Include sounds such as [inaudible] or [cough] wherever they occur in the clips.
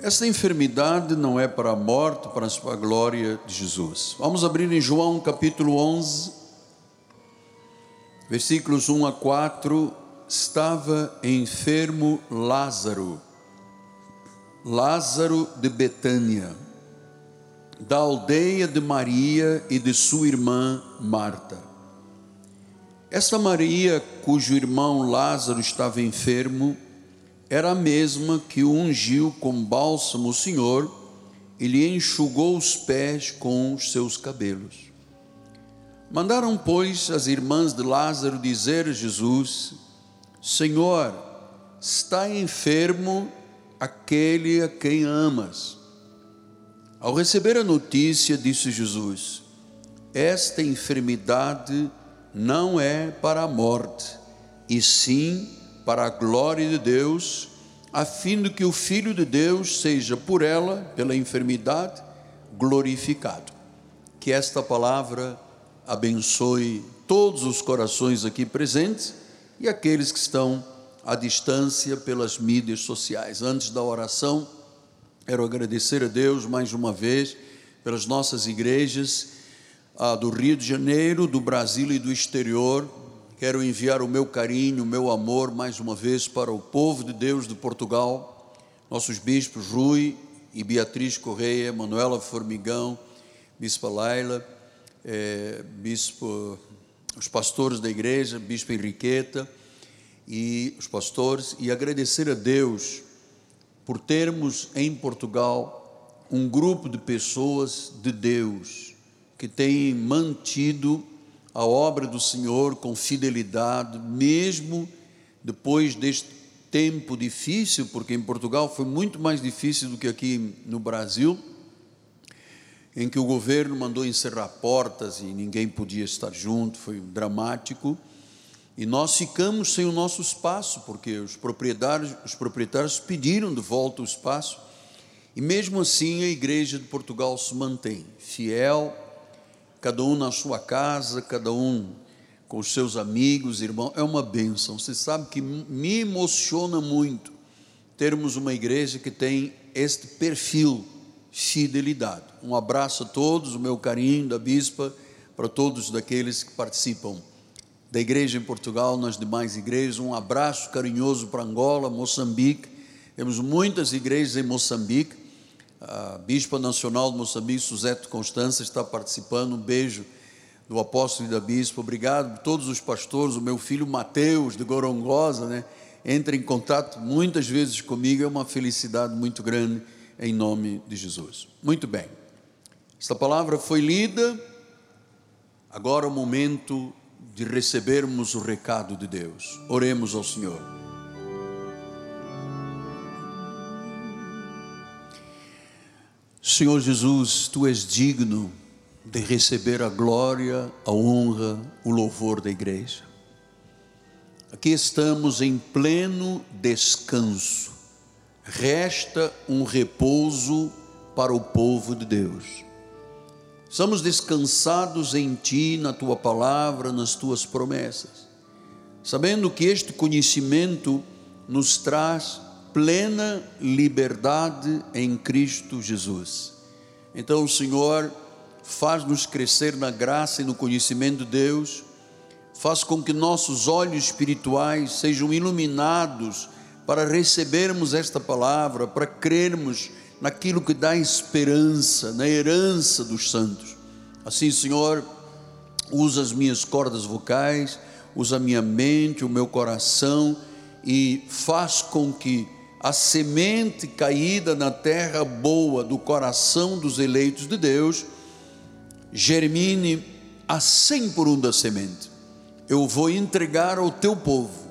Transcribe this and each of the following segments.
Esta enfermidade não é para a morte, para a glória de Jesus. Vamos abrir em João capítulo 11, versículos 1 a 4. Estava enfermo Lázaro, Lázaro de Betânia, da aldeia de Maria e de sua irmã Marta. Esta Maria, cujo irmão Lázaro estava enfermo, era a mesma que o ungiu com bálsamo o Senhor e lhe enxugou os pés com os seus cabelos. Mandaram, pois, as irmãs de Lázaro dizer a Jesus: Senhor, está enfermo aquele a quem amas. Ao receber a notícia, disse Jesus: Esta enfermidade não é para a morte, e sim para a glória de Deus, a fim de que o Filho de Deus seja por ela, pela enfermidade, glorificado. Que esta palavra abençoe todos os corações aqui presentes e aqueles que estão à distância pelas mídias sociais. Antes da oração, quero agradecer a Deus mais uma vez pelas nossas igrejas do Rio de Janeiro, do Brasil e do exterior, Quero enviar o meu carinho, o meu amor mais uma vez para o povo de Deus de Portugal, nossos bispos Rui e Beatriz Correia, Manuela Formigão, Bispa Laila, é, bispo, os pastores da igreja, Bispo Henriqueta e os pastores, e agradecer a Deus por termos em Portugal um grupo de pessoas de Deus que têm mantido a obra do Senhor com fidelidade, mesmo depois deste tempo difícil, porque em Portugal foi muito mais difícil do que aqui no Brasil, em que o governo mandou encerrar portas e ninguém podia estar junto, foi dramático. E nós ficamos sem o nosso espaço, porque os proprietários, os proprietários pediram de volta o espaço. E mesmo assim a igreja de Portugal se mantém fiel, cada um na sua casa, cada um com os seus amigos, irmãos, é uma bênção. Você sabe que me emociona muito termos uma igreja que tem este perfil, fidelidade. Um abraço a todos, o meu carinho da bispa, para todos daqueles que participam da igreja em Portugal, nas demais igrejas, um abraço carinhoso para Angola, Moçambique. Temos muitas igrejas em Moçambique a Bispa Nacional de Moçambique, Suzete Constança, está participando. Um beijo do apóstolo e da bispa. Obrigado todos os pastores. O meu filho Mateus, de Gorongosa, né? entra em contato muitas vezes comigo. É uma felicidade muito grande, em nome de Jesus. Muito bem. Esta palavra foi lida. Agora é o momento de recebermos o recado de Deus. Oremos ao Senhor. Senhor Jesus, tu és digno de receber a glória, a honra, o louvor da igreja. Aqui estamos em pleno descanso. Resta um repouso para o povo de Deus. Estamos descansados em Ti, na Tua palavra, nas Tuas promessas, sabendo que este conhecimento nos traz plena liberdade em Cristo Jesus. Então, o Senhor faz-nos crescer na graça e no conhecimento de Deus, faz com que nossos olhos espirituais sejam iluminados para recebermos esta palavra, para crermos naquilo que dá esperança, na herança dos santos. Assim, Senhor, usa as minhas cordas vocais, usa a minha mente, o meu coração e faz com que a semente caída na terra boa do coração dos eleitos de Deus germine a cem por um da semente. Eu vou entregar ao teu povo,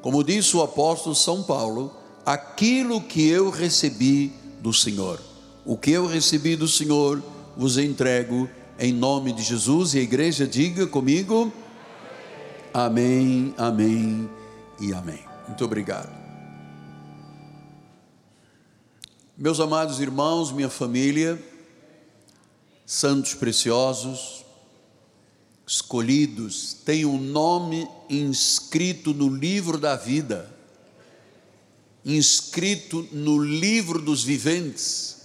como disse o apóstolo São Paulo, aquilo que eu recebi do Senhor. O que eu recebi do Senhor vos entrego em nome de Jesus e a igreja diga comigo: Amém, amém e amém. Muito obrigado. Meus amados irmãos, minha família, santos preciosos, escolhidos, têm um nome inscrito no livro da vida. inscrito no livro dos viventes,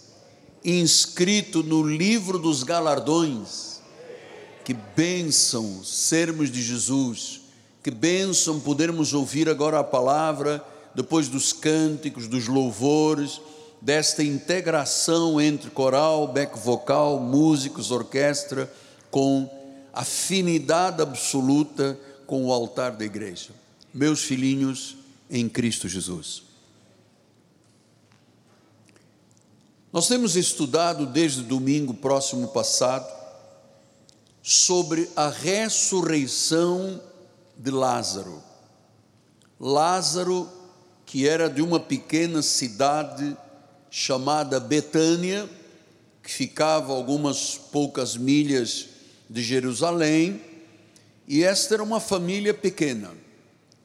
inscrito no livro dos galardões. Que bênção sermos de Jesus, que bênção podermos ouvir agora a palavra, depois dos cânticos, dos louvores, desta integração entre coral, back vocal, músicos, orquestra, com afinidade absoluta com o altar da igreja. Meus filhinhos em Cristo Jesus. Nós temos estudado desde domingo próximo passado sobre a ressurreição de Lázaro. Lázaro, que era de uma pequena cidade chamada Betânia, que ficava algumas poucas milhas de Jerusalém, e esta era uma família pequena.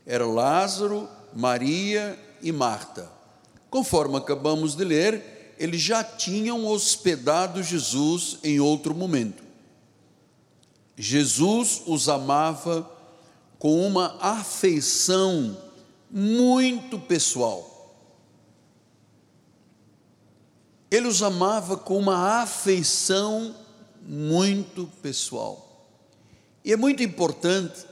Era Lázaro, Maria e Marta. Conforme acabamos de ler, eles já tinham hospedado Jesus em outro momento. Jesus os amava com uma afeição muito pessoal. Ele os amava com uma afeição muito pessoal. E é muito importante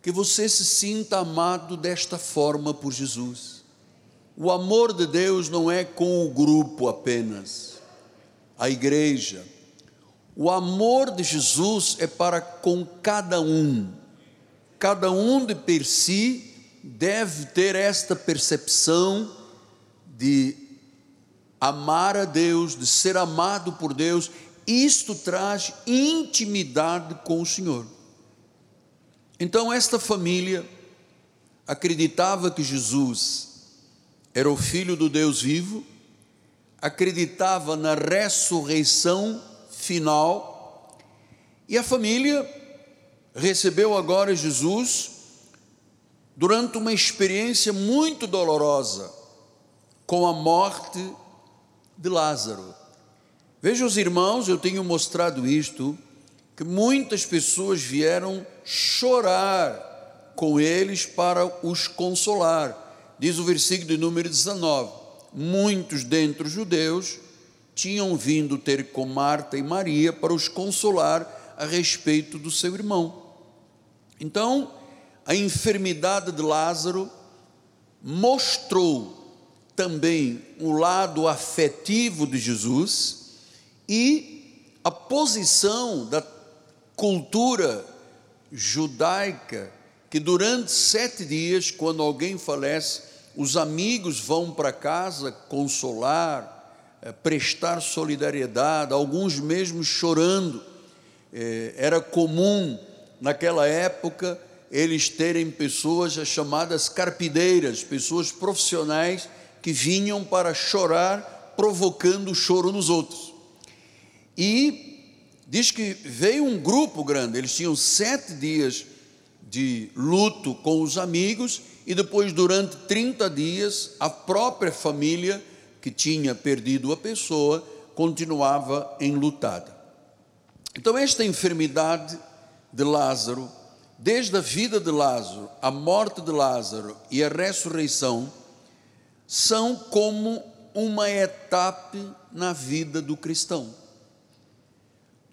que você se sinta amado desta forma por Jesus. O amor de Deus não é com o grupo apenas, a igreja. O amor de Jesus é para com cada um. Cada um de per si deve ter esta percepção de amar a Deus, de ser amado por Deus, isto traz intimidade com o Senhor. Então, esta família acreditava que Jesus era o Filho do Deus vivo, acreditava na ressurreição final, e a família recebeu agora Jesus durante uma experiência muito dolorosa com a morte de Lázaro. Veja os irmãos, eu tenho mostrado isto, que muitas pessoas vieram chorar com eles para os consolar. Diz o versículo de número 19: Muitos dentre os judeus tinham vindo ter com Marta e Maria para os consolar a respeito do seu irmão. Então, a enfermidade de Lázaro mostrou também o lado afetivo de Jesus e a posição da cultura judaica, que durante sete dias, quando alguém falece, os amigos vão para casa consolar, eh, prestar solidariedade, alguns mesmo chorando. Eh, era comum naquela época eles terem pessoas chamadas carpideiras, pessoas profissionais que vinham para chorar, provocando choro nos outros. E diz que veio um grupo grande, eles tinham sete dias de luto com os amigos, e depois, durante 30 dias, a própria família que tinha perdido a pessoa continuava enlutada. Então, esta enfermidade de Lázaro, desde a vida de Lázaro, a morte de Lázaro e a ressurreição, são como uma etapa na vida do cristão.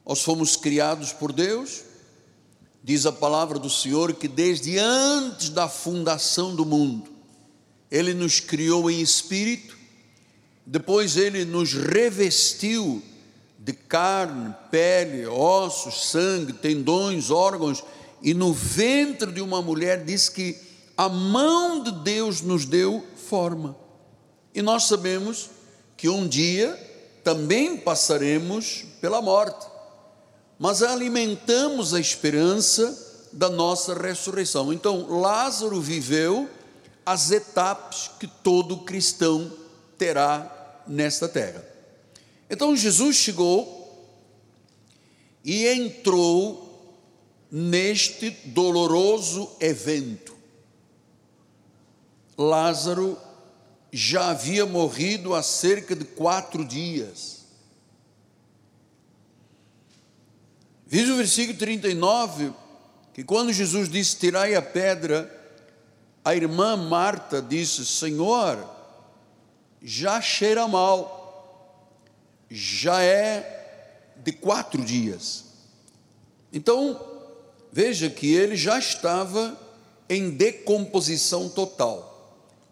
Nós fomos criados por Deus, diz a palavra do Senhor que desde antes da fundação do mundo, Ele nos criou em espírito, depois Ele nos revestiu de carne, pele, ossos, sangue, tendões, órgãos, e no ventre de uma mulher diz que a mão de Deus nos deu forma. E nós sabemos que um dia também passaremos pela morte, mas alimentamos a esperança da nossa ressurreição. Então, Lázaro viveu as etapas que todo cristão terá nesta terra. Então, Jesus chegou e entrou neste doloroso evento. Lázaro já havia morrido há cerca de quatro dias. Diz o versículo 39 que quando Jesus disse: Tirai a pedra, a irmã Marta disse: Senhor, já cheira mal, já é de quatro dias. Então, veja que ele já estava em decomposição total.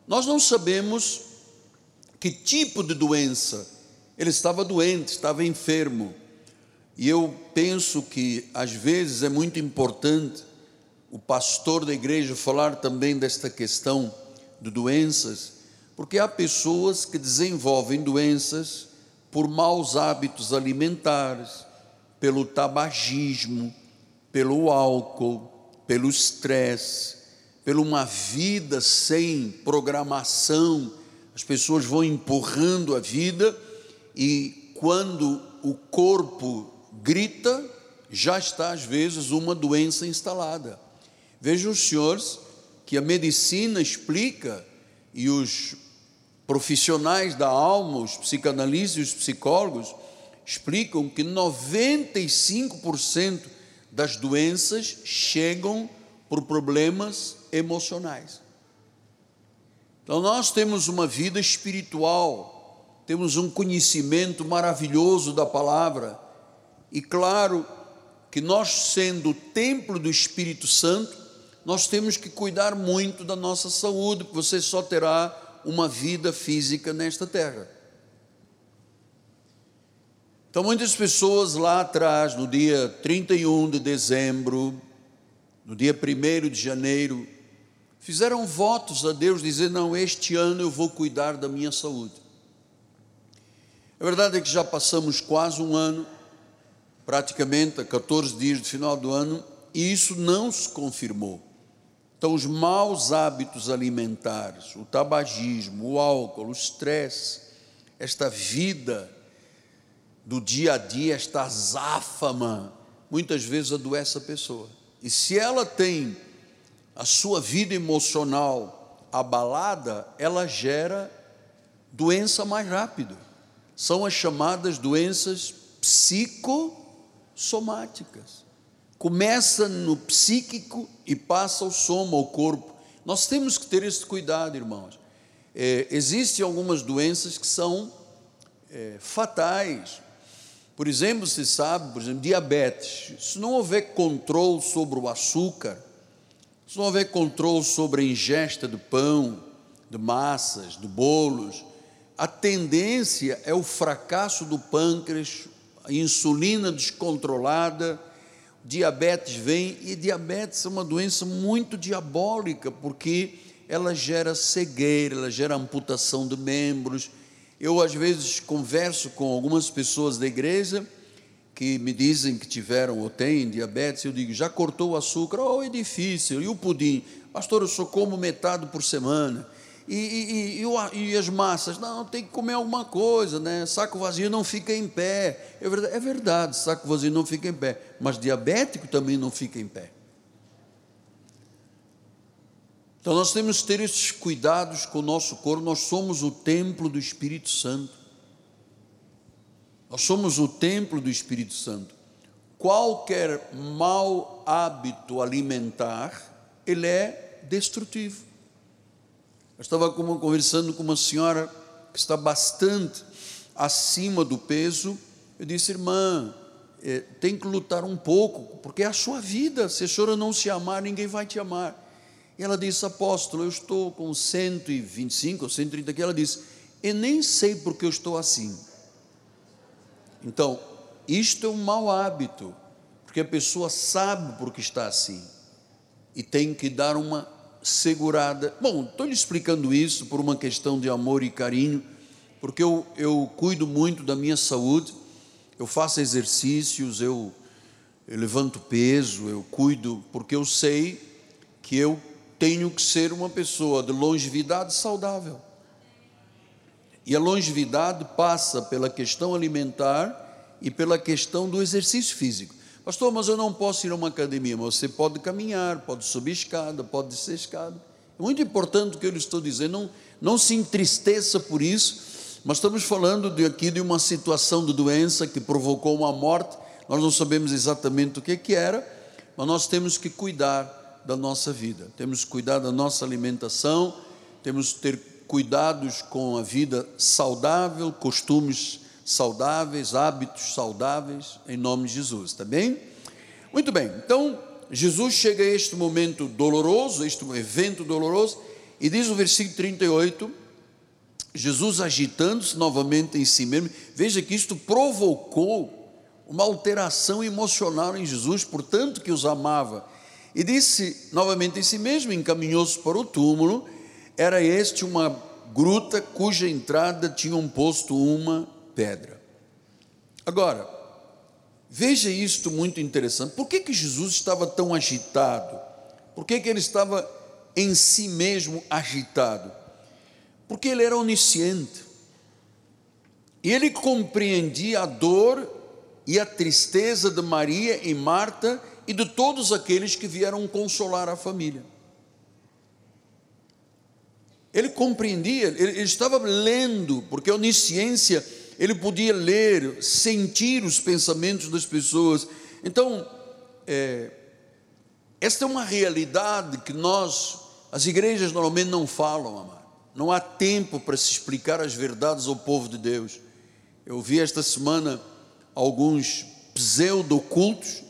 Nós não sabemos que tipo de doença ele estava doente, estava enfermo. E eu penso que às vezes é muito importante o pastor da igreja falar também desta questão de doenças, porque há pessoas que desenvolvem doenças por maus hábitos alimentares, pelo tabagismo, pelo álcool, pelo estresse, pela uma vida sem programação. As pessoas vão empurrando a vida e quando o corpo grita, já está às vezes uma doença instalada. Vejam os senhores que a medicina explica e os profissionais da alma, os psicanalistas e os psicólogos, explicam que 95% das doenças chegam por problemas emocionais. Então, nós temos uma vida espiritual, temos um conhecimento maravilhoso da palavra, e claro que nós, sendo o templo do Espírito Santo, nós temos que cuidar muito da nossa saúde, porque você só terá uma vida física nesta terra. Então, muitas pessoas lá atrás, no dia 31 de dezembro, no dia 1 de janeiro, fizeram votos a Deus, dizendo: Não, este ano eu vou cuidar da minha saúde. A verdade é que já passamos quase um ano, praticamente a 14 dias do final do ano, e isso não se confirmou. Então, os maus hábitos alimentares, o tabagismo, o álcool, o estresse, esta vida do dia a dia, esta azáfama, muitas vezes adoece a pessoa. E se ela tem a sua vida emocional abalada, ela gera doença mais rápido. São as chamadas doenças psicossomáticas começa no psíquico e passa ao soma, ao corpo. Nós temos que ter esse cuidado, irmãos. É, existem algumas doenças que são é, fatais. Por exemplo, se sabe, por exemplo, diabetes. Se não houver controle sobre o açúcar, se não houver controle sobre a ingesta do pão, de massas, de bolos, a tendência é o fracasso do pâncreas, a insulina descontrolada, diabetes vem, e diabetes é uma doença muito diabólica, porque ela gera cegueira, ela gera amputação de membros. Eu, às vezes, converso com algumas pessoas da igreja que me dizem que tiveram ou têm diabetes, eu digo, já cortou o açúcar? Oh, é difícil. E o pudim? Pastor, eu só como metade por semana. E, e, e, e, as massas, não, tem que comer alguma coisa, né? Saco vazio não fica em pé. É verdade, é verdade, saco vazio não fica em pé, mas diabético também não fica em pé. Então nós temos que ter esses cuidados com o nosso corpo, nós somos o templo do Espírito Santo. Nós somos o templo do Espírito Santo. Qualquer mau hábito alimentar, ele é destrutivo. Eu estava conversando com uma senhora que está bastante acima do peso. Eu disse, irmã, é, tem que lutar um pouco, porque é a sua vida. Se a senhora não se amar, ninguém vai te amar. E ela disse, apóstolo, eu estou com 125 ou 130 aqui. Ela disse, eu nem sei porque eu estou assim. Então, isto é um mau hábito, porque a pessoa sabe porque está assim e tem que dar uma segurada. Bom, estou lhe explicando isso por uma questão de amor e carinho, porque eu, eu cuido muito da minha saúde, eu faço exercícios, eu, eu levanto peso, eu cuido, porque eu sei que eu tenho que ser uma pessoa de longevidade saudável. E a longevidade passa pela questão alimentar e pela questão do exercício físico. Pastor, mas eu não posso ir a uma academia. Mas você pode caminhar, pode subir escada, pode descer escada. É muito importante o que eu lhe estou dizendo. Não, não se entristeça por isso. Mas estamos falando de, aqui de uma situação de doença que provocou uma morte. Nós não sabemos exatamente o que, que era, mas nós temos que cuidar da nossa vida. Temos que cuidar da nossa alimentação. Temos que ter cuidados com a vida saudável, costumes saudáveis, hábitos saudáveis, em nome de Jesus, tá bem? Muito bem, então Jesus chega a este momento doloroso, este evento doloroso, e diz o versículo 38, Jesus agitando-se novamente em si mesmo, veja que isto provocou uma alteração emocional em Jesus, portanto que os amava, e disse novamente em si mesmo, encaminhou-se para o túmulo, era este uma gruta cuja entrada tinham posto uma pedra. Agora, veja isto muito interessante. Por que, que Jesus estava tão agitado? Por que, que ele estava em si mesmo agitado? Porque ele era onisciente. E ele compreendia a dor e a tristeza de Maria e Marta e de todos aqueles que vieram consolar a família. Ele compreendia, ele, ele estava lendo, porque a onisciência ele podia ler, sentir os pensamentos das pessoas. Então, é, esta é uma realidade que nós, as igrejas normalmente não falam, amado. Não há tempo para se explicar as verdades ao povo de Deus. Eu vi esta semana alguns pseudo-cultos,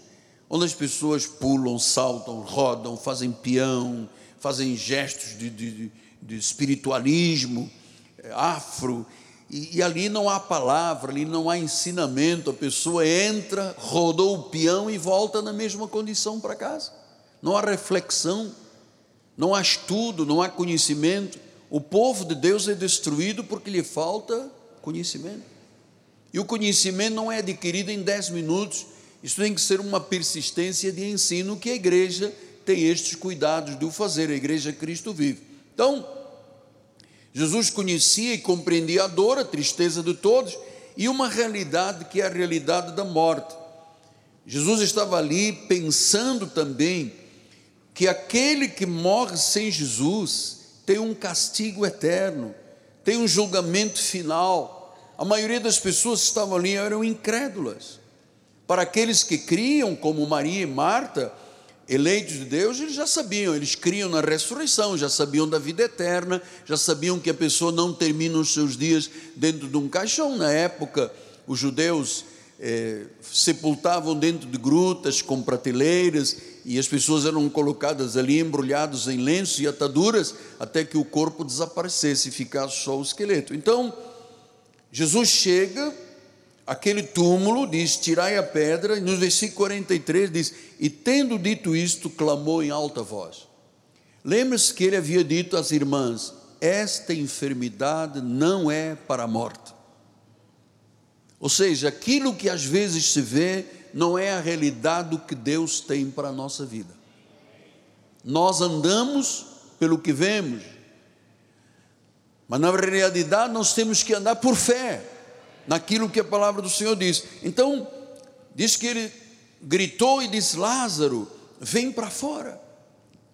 onde as pessoas pulam, saltam, rodam, fazem peão, fazem gestos de, de, de espiritualismo é, afro, e, e, ali não há palavra, ali não há ensinamento, a pessoa entra, rodou o peão e volta na mesma condição para casa. Não há reflexão, não há estudo, não há conhecimento. O povo de Deus é destruído porque lhe falta conhecimento. E o conhecimento não é adquirido em dez minutos, isso tem que ser uma persistência de ensino que a igreja tem estes cuidados de o fazer, a igreja Cristo vive. Então, Jesus conhecia e compreendia a dor, a tristeza de todos e uma realidade que é a realidade da morte. Jesus estava ali pensando também que aquele que morre sem Jesus tem um castigo eterno, tem um julgamento final. A maioria das pessoas que estavam ali eram incrédulas. Para aqueles que criam, como Maria e Marta, eleitos de Deus, eles já sabiam, eles criam na ressurreição, já sabiam da vida eterna, já sabiam que a pessoa não termina os seus dias dentro de um caixão. Na época, os judeus é, sepultavam dentro de grutas com prateleiras e as pessoas eram colocadas ali embrulhadas em lenços e ataduras até que o corpo desaparecesse e ficasse só o esqueleto. Então, Jesus chega aquele túmulo, diz: Tirai a pedra, e no versículo 43 diz: E tendo dito isto, clamou em alta voz. Lembre-se que ele havia dito às irmãs: Esta enfermidade não é para a morte. Ou seja, aquilo que às vezes se vê não é a realidade do que Deus tem para a nossa vida. Nós andamos pelo que vemos, mas na realidade nós temos que andar por fé naquilo que a palavra do Senhor diz. Então, diz que ele gritou e disse: Lázaro, vem para fora.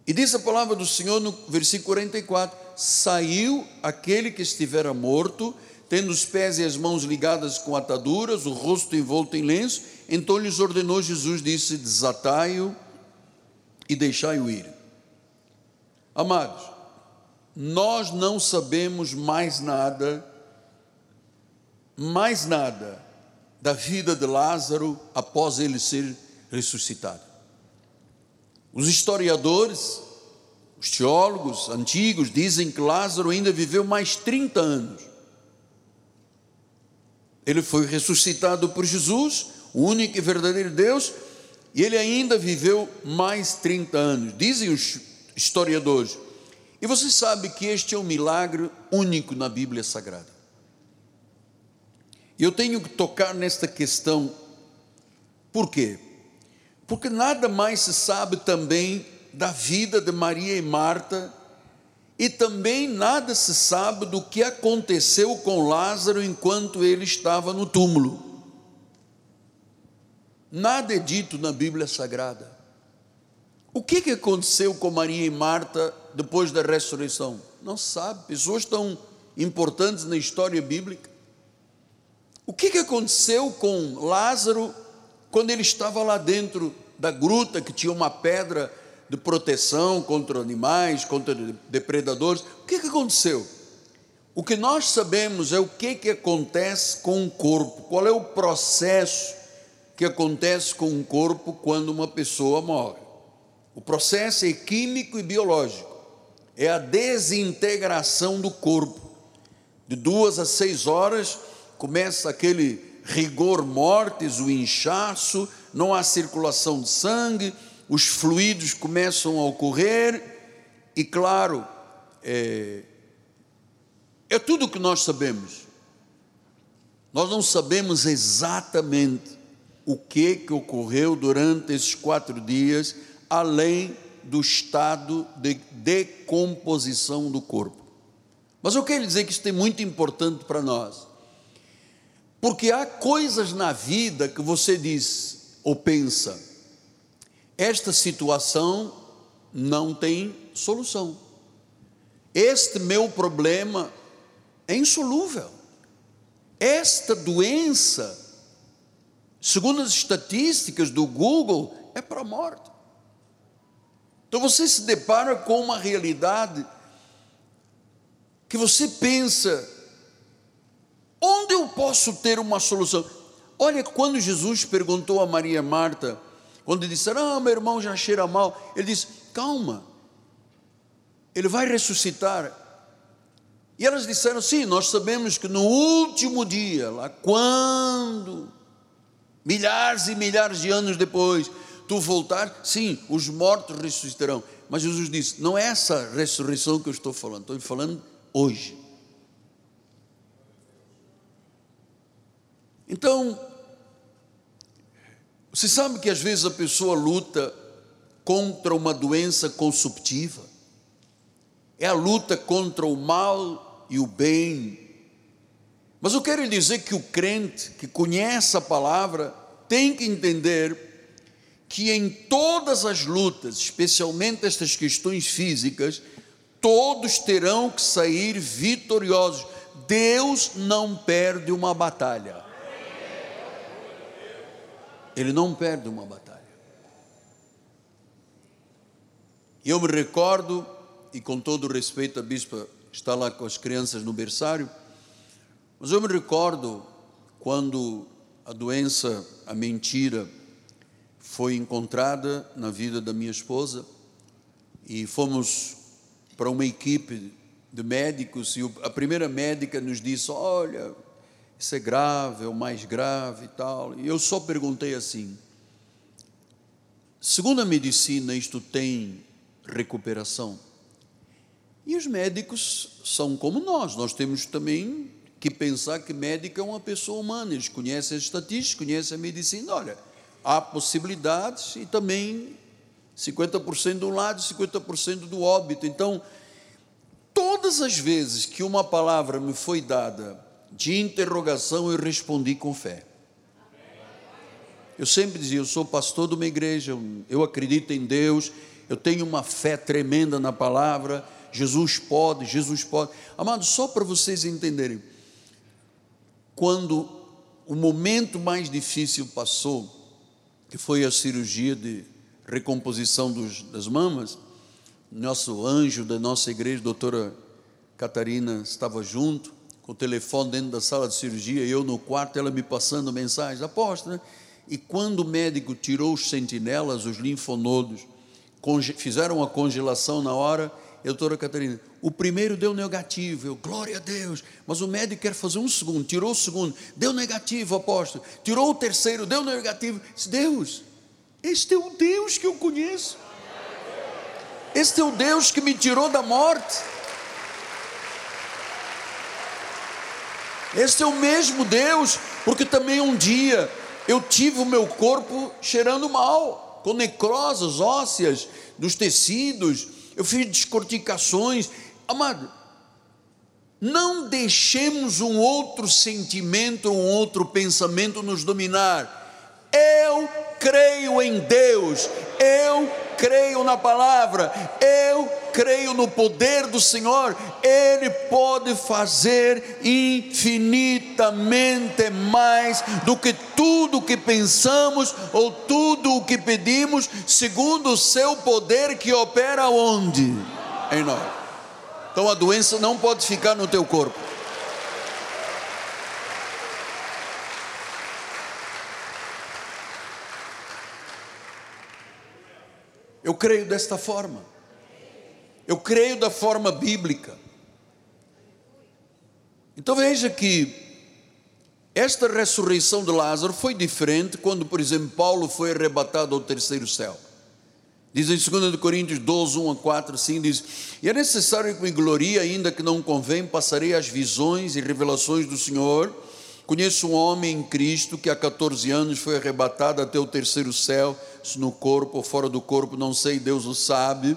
E diz a palavra do Senhor no versículo 44: Saiu aquele que estivera morto, tendo os pés e as mãos ligadas com ataduras, o rosto envolto em lenço. Então lhes ordenou Jesus, disse: Desatai-o e deixai-o ir. Amados, nós não sabemos mais nada mais nada da vida de Lázaro após ele ser ressuscitado. Os historiadores, os teólogos antigos dizem que Lázaro ainda viveu mais 30 anos. Ele foi ressuscitado por Jesus, o único e verdadeiro Deus, e ele ainda viveu mais 30 anos, dizem os historiadores. E você sabe que este é um milagre único na Bíblia Sagrada. Eu tenho que tocar nesta questão, por quê? Porque nada mais se sabe também da vida de Maria e Marta, e também nada se sabe do que aconteceu com Lázaro enquanto ele estava no túmulo. Nada é dito na Bíblia Sagrada. O que, que aconteceu com Maria e Marta depois da ressurreição? Não se sabe. Pessoas tão importantes na história bíblica o que, que aconteceu com Lázaro quando ele estava lá dentro da gruta que tinha uma pedra de proteção contra animais, contra depredadores? O que, que aconteceu? O que nós sabemos é o que, que acontece com o corpo, qual é o processo que acontece com o corpo quando uma pessoa morre. O processo é químico e biológico, é a desintegração do corpo. De duas a seis horas começa aquele rigor mortis, o inchaço, não há circulação de sangue, os fluidos começam a ocorrer, e claro, é, é tudo o que nós sabemos. Nós não sabemos exatamente o que, que ocorreu durante esses quatro dias, além do estado de decomposição do corpo. Mas eu quero dizer que isso é muito importante para nós, porque há coisas na vida que você diz ou pensa, esta situação não tem solução. Este meu problema é insolúvel. Esta doença, segundo as estatísticas do Google, é para a morte. Então você se depara com uma realidade que você pensa: onde eu posso ter uma solução? Olha, quando Jesus perguntou a Maria Marta, quando disseram, ah, meu irmão já cheira mal, ele disse: calma, ele vai ressuscitar. E elas disseram: sim, nós sabemos que no último dia, lá quando, milhares e milhares de anos depois, tu voltar, sim, os mortos ressuscitarão. Mas Jesus disse: não é essa ressurreição que eu estou falando, estou falando hoje. Então, você sabe que às vezes a pessoa luta contra uma doença consumptiva, é a luta contra o mal e o bem. Mas eu quero dizer que o crente que conhece a palavra tem que entender que em todas as lutas, especialmente estas questões físicas, todos terão que sair vitoriosos. Deus não perde uma batalha. Ele não perde uma batalha. E eu me recordo, e com todo respeito, a bispa está lá com as crianças no berçário, mas eu me recordo quando a doença, a mentira, foi encontrada na vida da minha esposa e fomos para uma equipe de médicos e a primeira médica nos disse: Olha, é grave, é o mais grave e tal. E eu só perguntei assim: segundo a medicina, isto tem recuperação? E os médicos são como nós, nós temos também que pensar que médico é uma pessoa humana, eles conhecem as estatísticas, conhecem a medicina. Olha, há possibilidades e também 50% de um lado e 50% do óbito. Então, todas as vezes que uma palavra me foi dada de interrogação, eu respondi com fé. Eu sempre dizia: eu sou pastor de uma igreja, eu acredito em Deus, eu tenho uma fé tremenda na palavra. Jesus pode, Jesus pode. Amados, só para vocês entenderem, quando o momento mais difícil passou, que foi a cirurgia de recomposição dos, das mamas, nosso anjo da nossa igreja, doutora Catarina, estava junto com o telefone dentro da sala de cirurgia, eu no quarto, ela me passando mensagens, aposta, né? E quando o médico tirou os sentinelas, os linfonodos, fizeram a congelação na hora, doutora Catarina, o primeiro deu negativo, eu, glória a Deus, mas o médico quer fazer um segundo, tirou o segundo, deu negativo, apóstolo, tirou o terceiro, deu negativo, disse, Deus, este é o Deus que eu conheço, este é o Deus que me tirou da morte, Este é o mesmo Deus, porque também um dia eu tive o meu corpo cheirando mal, com necroses ósseas dos tecidos, eu fiz descorticações. Amado, não deixemos um outro sentimento, um outro pensamento nos dominar. Eu creio em Deus, eu creio na palavra, eu creio no poder do Senhor, Ele pode fazer infinitamente mais do que tudo o que pensamos ou tudo o que pedimos, segundo o seu poder que opera onde? Em nós. Então a doença não pode ficar no teu corpo. Eu creio desta forma. Eu creio da forma bíblica. Então veja que esta ressurreição de Lázaro foi diferente quando, por exemplo, Paulo foi arrebatado ao terceiro céu. Diz em 2 Coríntios 12, 1 a 4, assim diz: E é necessário que me glorie, ainda que não convém, passarei as visões e revelações do Senhor. Conheço um homem em Cristo que há 14 anos foi arrebatado até o terceiro céu, se no corpo ou fora do corpo, não sei, Deus o sabe.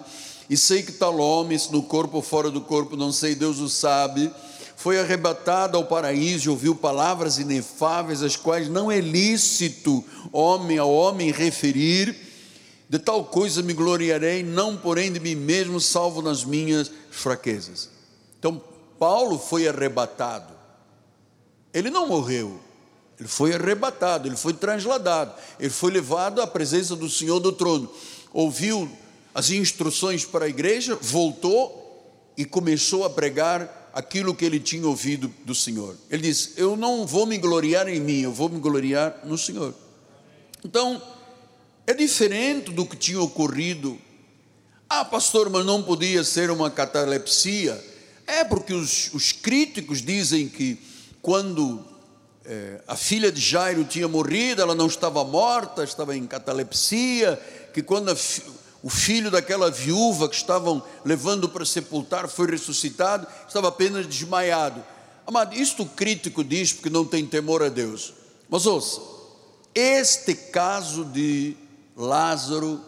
E sei que tal homem, se no corpo ou fora do corpo, não sei, Deus o sabe foi arrebatado ao paraíso e ouviu palavras inefáveis, as quais não é lícito homem a homem referir. De tal coisa me gloriarei, não porém de mim mesmo, salvo nas minhas fraquezas. Então, Paulo foi arrebatado. Ele não morreu, ele foi arrebatado, ele foi transladado, ele foi levado à presença do Senhor do trono. Ouviu as instruções para a igreja, voltou e começou a pregar aquilo que ele tinha ouvido do Senhor. Ele diz: Eu não vou me gloriar em mim, eu vou me gloriar no Senhor. Então, é diferente do que tinha ocorrido. Ah, pastor, mas não podia ser uma catalepsia. É porque os, os críticos dizem que quando é, a filha de Jairo tinha morrido, ela não estava morta, estava em catalepsia, que quando a, o filho daquela viúva que estavam levando para sepultar foi ressuscitado, estava apenas desmaiado. Amado, isto o crítico diz porque não tem temor a Deus. Mas ouça, este caso de Lázaro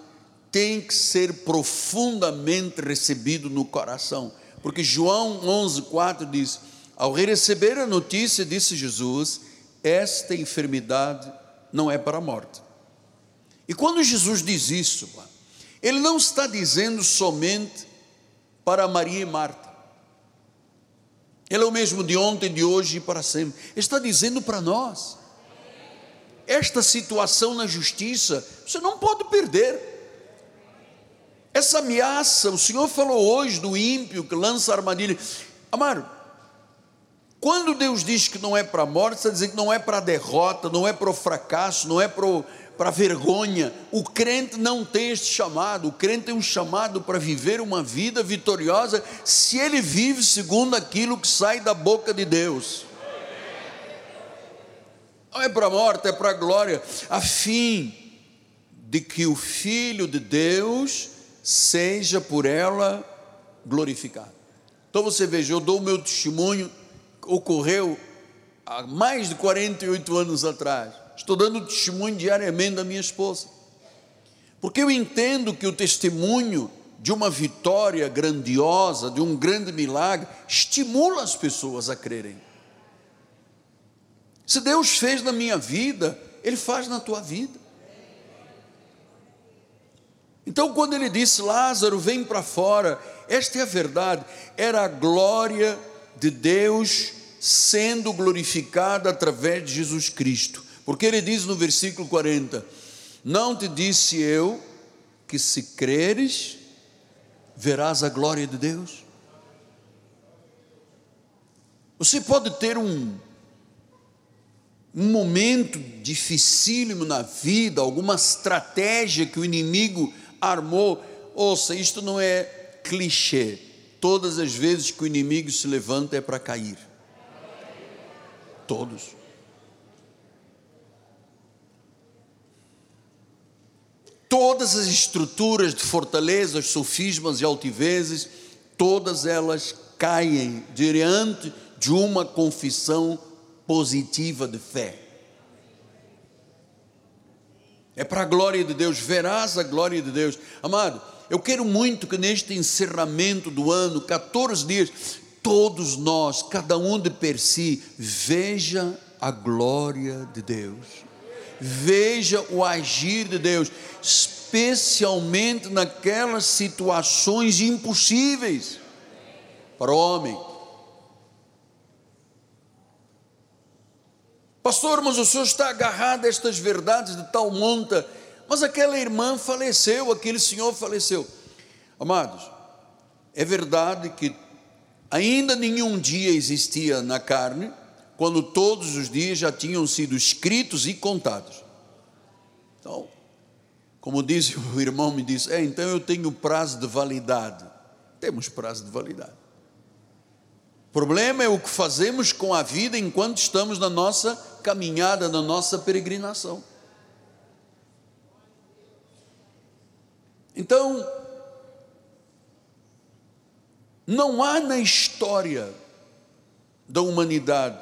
tem que ser profundamente recebido no coração, porque João 11:4 diz: Ao receber a notícia, disse Jesus, esta enfermidade não é para a morte. E quando Jesus diz isso, ele não está dizendo somente para Maria e Marta. Ele é o mesmo de ontem, de hoje e para sempre. Ele está dizendo para nós. Esta situação na justiça, você não pode perder. Essa ameaça, o Senhor falou hoje do ímpio que lança armadilha. Amaro, quando Deus diz que não é para a morte, está dizendo que não é para a derrota, não é para o fracasso, não é para para vergonha. O crente não tem este chamado. O crente tem um chamado para viver uma vida vitoriosa se ele vive segundo aquilo que sai da boca de Deus. Não é para a morte, é para a glória, a fim de que o Filho de Deus seja por ela glorificado. Então você veja, eu dou o meu testemunho, ocorreu há mais de 48 anos atrás. Estou dando testemunho diariamente da minha esposa. Porque eu entendo que o testemunho de uma vitória grandiosa, de um grande milagre, estimula as pessoas a crerem. Se Deus fez na minha vida, Ele faz na tua vida. Então, quando ele disse, Lázaro, vem para fora, esta é a verdade, era a glória de Deus sendo glorificada através de Jesus Cristo. Porque ele diz no versículo 40: Não te disse eu que se creres, verás a glória de Deus? Você pode ter um, um momento dificílimo na vida, alguma estratégia que o inimigo armou. Ouça, isto não é clichê. Todas as vezes que o inimigo se levanta é para cair. Todos. todas as estruturas de fortalezas, sofismas e altivezes, todas elas caem diante de uma confissão positiva de fé. É para a glória de Deus, verás a glória de Deus. Amado, eu quero muito que neste encerramento do ano, 14 dias, todos nós, cada um de per si, veja a glória de Deus veja o agir de Deus, especialmente naquelas situações impossíveis para o homem. Pastor, mas o senhor está agarrado a estas verdades de tal monta, mas aquela irmã faleceu, aquele senhor faleceu. Amados, é verdade que ainda nenhum dia existia na carne quando todos os dias já tinham sido escritos e contados. Então, Como disse [laughs] o irmão, me disse: é, então eu tenho prazo de validade. Temos prazo de validade. O problema é o que fazemos com a vida enquanto estamos na nossa caminhada, na nossa peregrinação. Então, não há na história da humanidade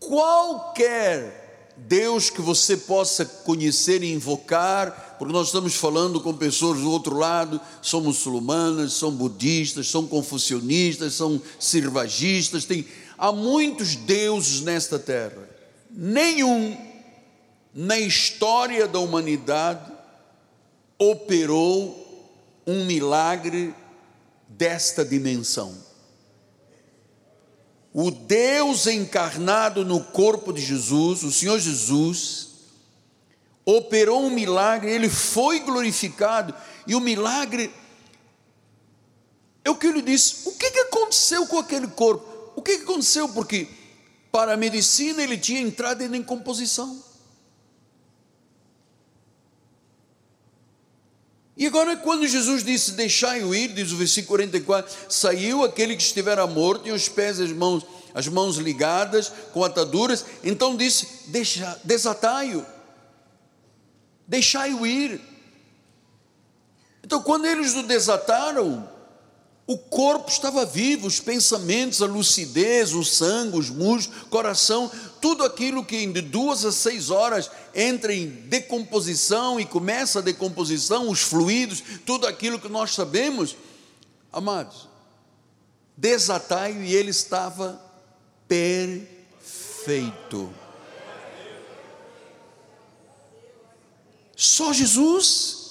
qualquer Deus que você possa conhecer e invocar, porque nós estamos falando com pessoas do outro lado, são muçulmanas, são budistas, são confucionistas, são sirvagistas, tem, há muitos deuses nesta terra. Nenhum na história da humanidade operou um milagre desta dimensão. O Deus encarnado no corpo de Jesus, o Senhor Jesus, operou um milagre, ele foi glorificado, e o milagre, é o que ele disse: o que, que aconteceu com aquele corpo? O que, que aconteceu? Porque para a medicina ele tinha entrado em decomposição. E agora, quando Jesus disse: Deixai-o ir, diz o versículo 44, saiu aquele que estivera morto, e os pés e as mãos, as mãos ligadas, com ataduras, então disse: Desatai-o, deixai-o ir. Então, quando eles o desataram, o corpo estava vivo, os pensamentos, a lucidez, o sangue, os músculos, coração, tudo aquilo que de duas a seis horas entra em decomposição e começa a decomposição, os fluidos, tudo aquilo que nós sabemos, amados, desatai e ele estava perfeito. Só Jesus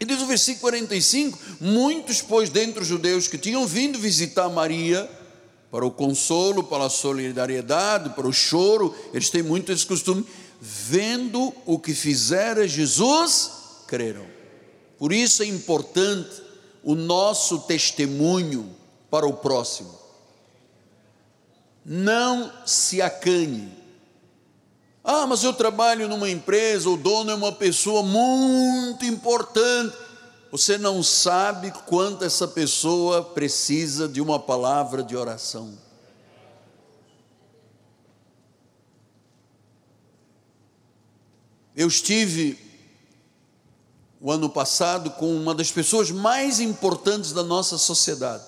e diz o versículo 45: Muitos, pois, dentre os judeus que tinham vindo visitar Maria, para o consolo, para a solidariedade, para o choro, eles têm muito esse costume, vendo o que fizera Jesus, creram. Por isso é importante o nosso testemunho para o próximo. Não se acanhe. Ah, mas eu trabalho numa empresa, o dono é uma pessoa muito importante. Você não sabe quanto essa pessoa precisa de uma palavra de oração. Eu estive o ano passado com uma das pessoas mais importantes da nossa sociedade.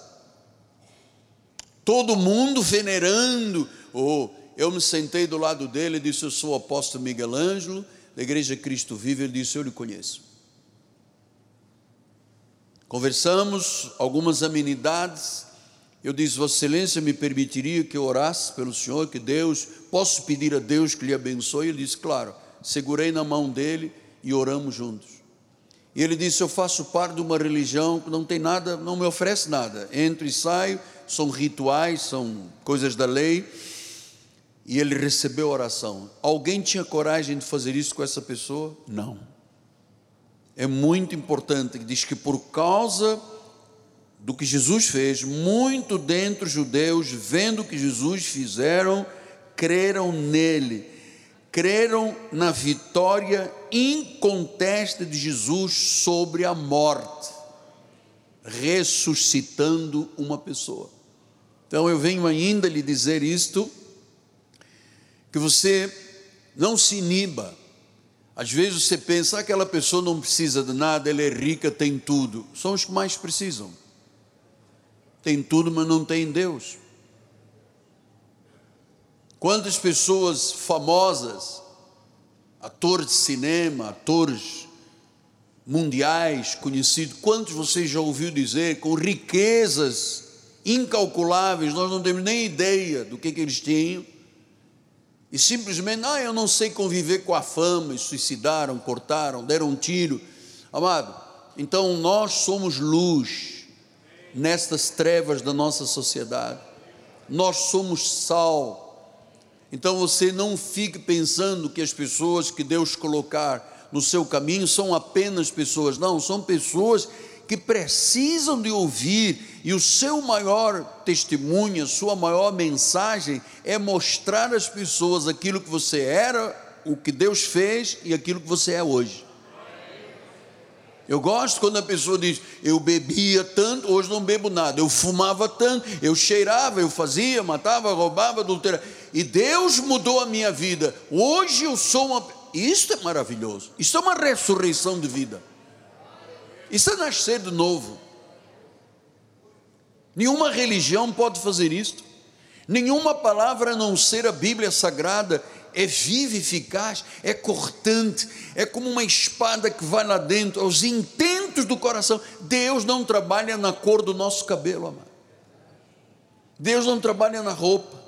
Todo mundo venerando, ou oh, eu me sentei do lado dele e disse: Eu sou o apóstolo Miguel Ângelo, da Igreja Cristo Vive. Ele disse: Eu lhe conheço. Conversamos algumas amenidades. Eu disse: Vossa Excelência me permitiria que eu orasse pelo Senhor, que Deus, posso pedir a Deus que lhe abençoe? Ele disse: Claro. Segurei na mão dele e oramos juntos. E ele disse: Eu faço parte de uma religião que não tem nada, não me oferece nada. Entro e saio, são rituais, são coisas da lei e ele recebeu oração. Alguém tinha coragem de fazer isso com essa pessoa? Não. É muito importante, diz que por causa do que Jesus fez, muito dentre os judeus, vendo o que Jesus fizeram, creram nele, creram na vitória inconteste de Jesus sobre a morte, ressuscitando uma pessoa. Então eu venho ainda lhe dizer isto que você não se iniba. Às vezes você pensa, ah, aquela pessoa não precisa de nada, ela é rica, tem tudo. São os que mais precisam. Tem tudo, mas não tem Deus. Quantas pessoas famosas, atores de cinema, atores mundiais conhecidos, quantos você já ouviu dizer, com riquezas incalculáveis, nós não temos nem ideia do que, que eles tinham e simplesmente, ah, eu não sei conviver com a fama, e suicidaram, cortaram, deram um tiro. Amado, então nós somos luz nestas trevas da nossa sociedade. Nós somos sal. Então você não fique pensando que as pessoas que Deus colocar no seu caminho são apenas pessoas, não, são pessoas que precisam de ouvir, e o seu maior testemunho, sua maior mensagem é mostrar às pessoas aquilo que você era o que Deus fez e aquilo que você é hoje. Eu gosto quando a pessoa diz: Eu bebia tanto, hoje não bebo nada. Eu fumava tanto, eu cheirava, eu fazia, matava, roubava, adulterava. E Deus mudou a minha vida. Hoje eu sou uma. Isso é maravilhoso. Isso é uma ressurreição de vida. Isso é nascer de novo. Nenhuma religião pode fazer isto. Nenhuma palavra a não ser a Bíblia Sagrada é viva, eficaz, é cortante, é como uma espada que vai lá dentro, aos intentos do coração. Deus não trabalha na cor do nosso cabelo, amado. Deus não trabalha na roupa.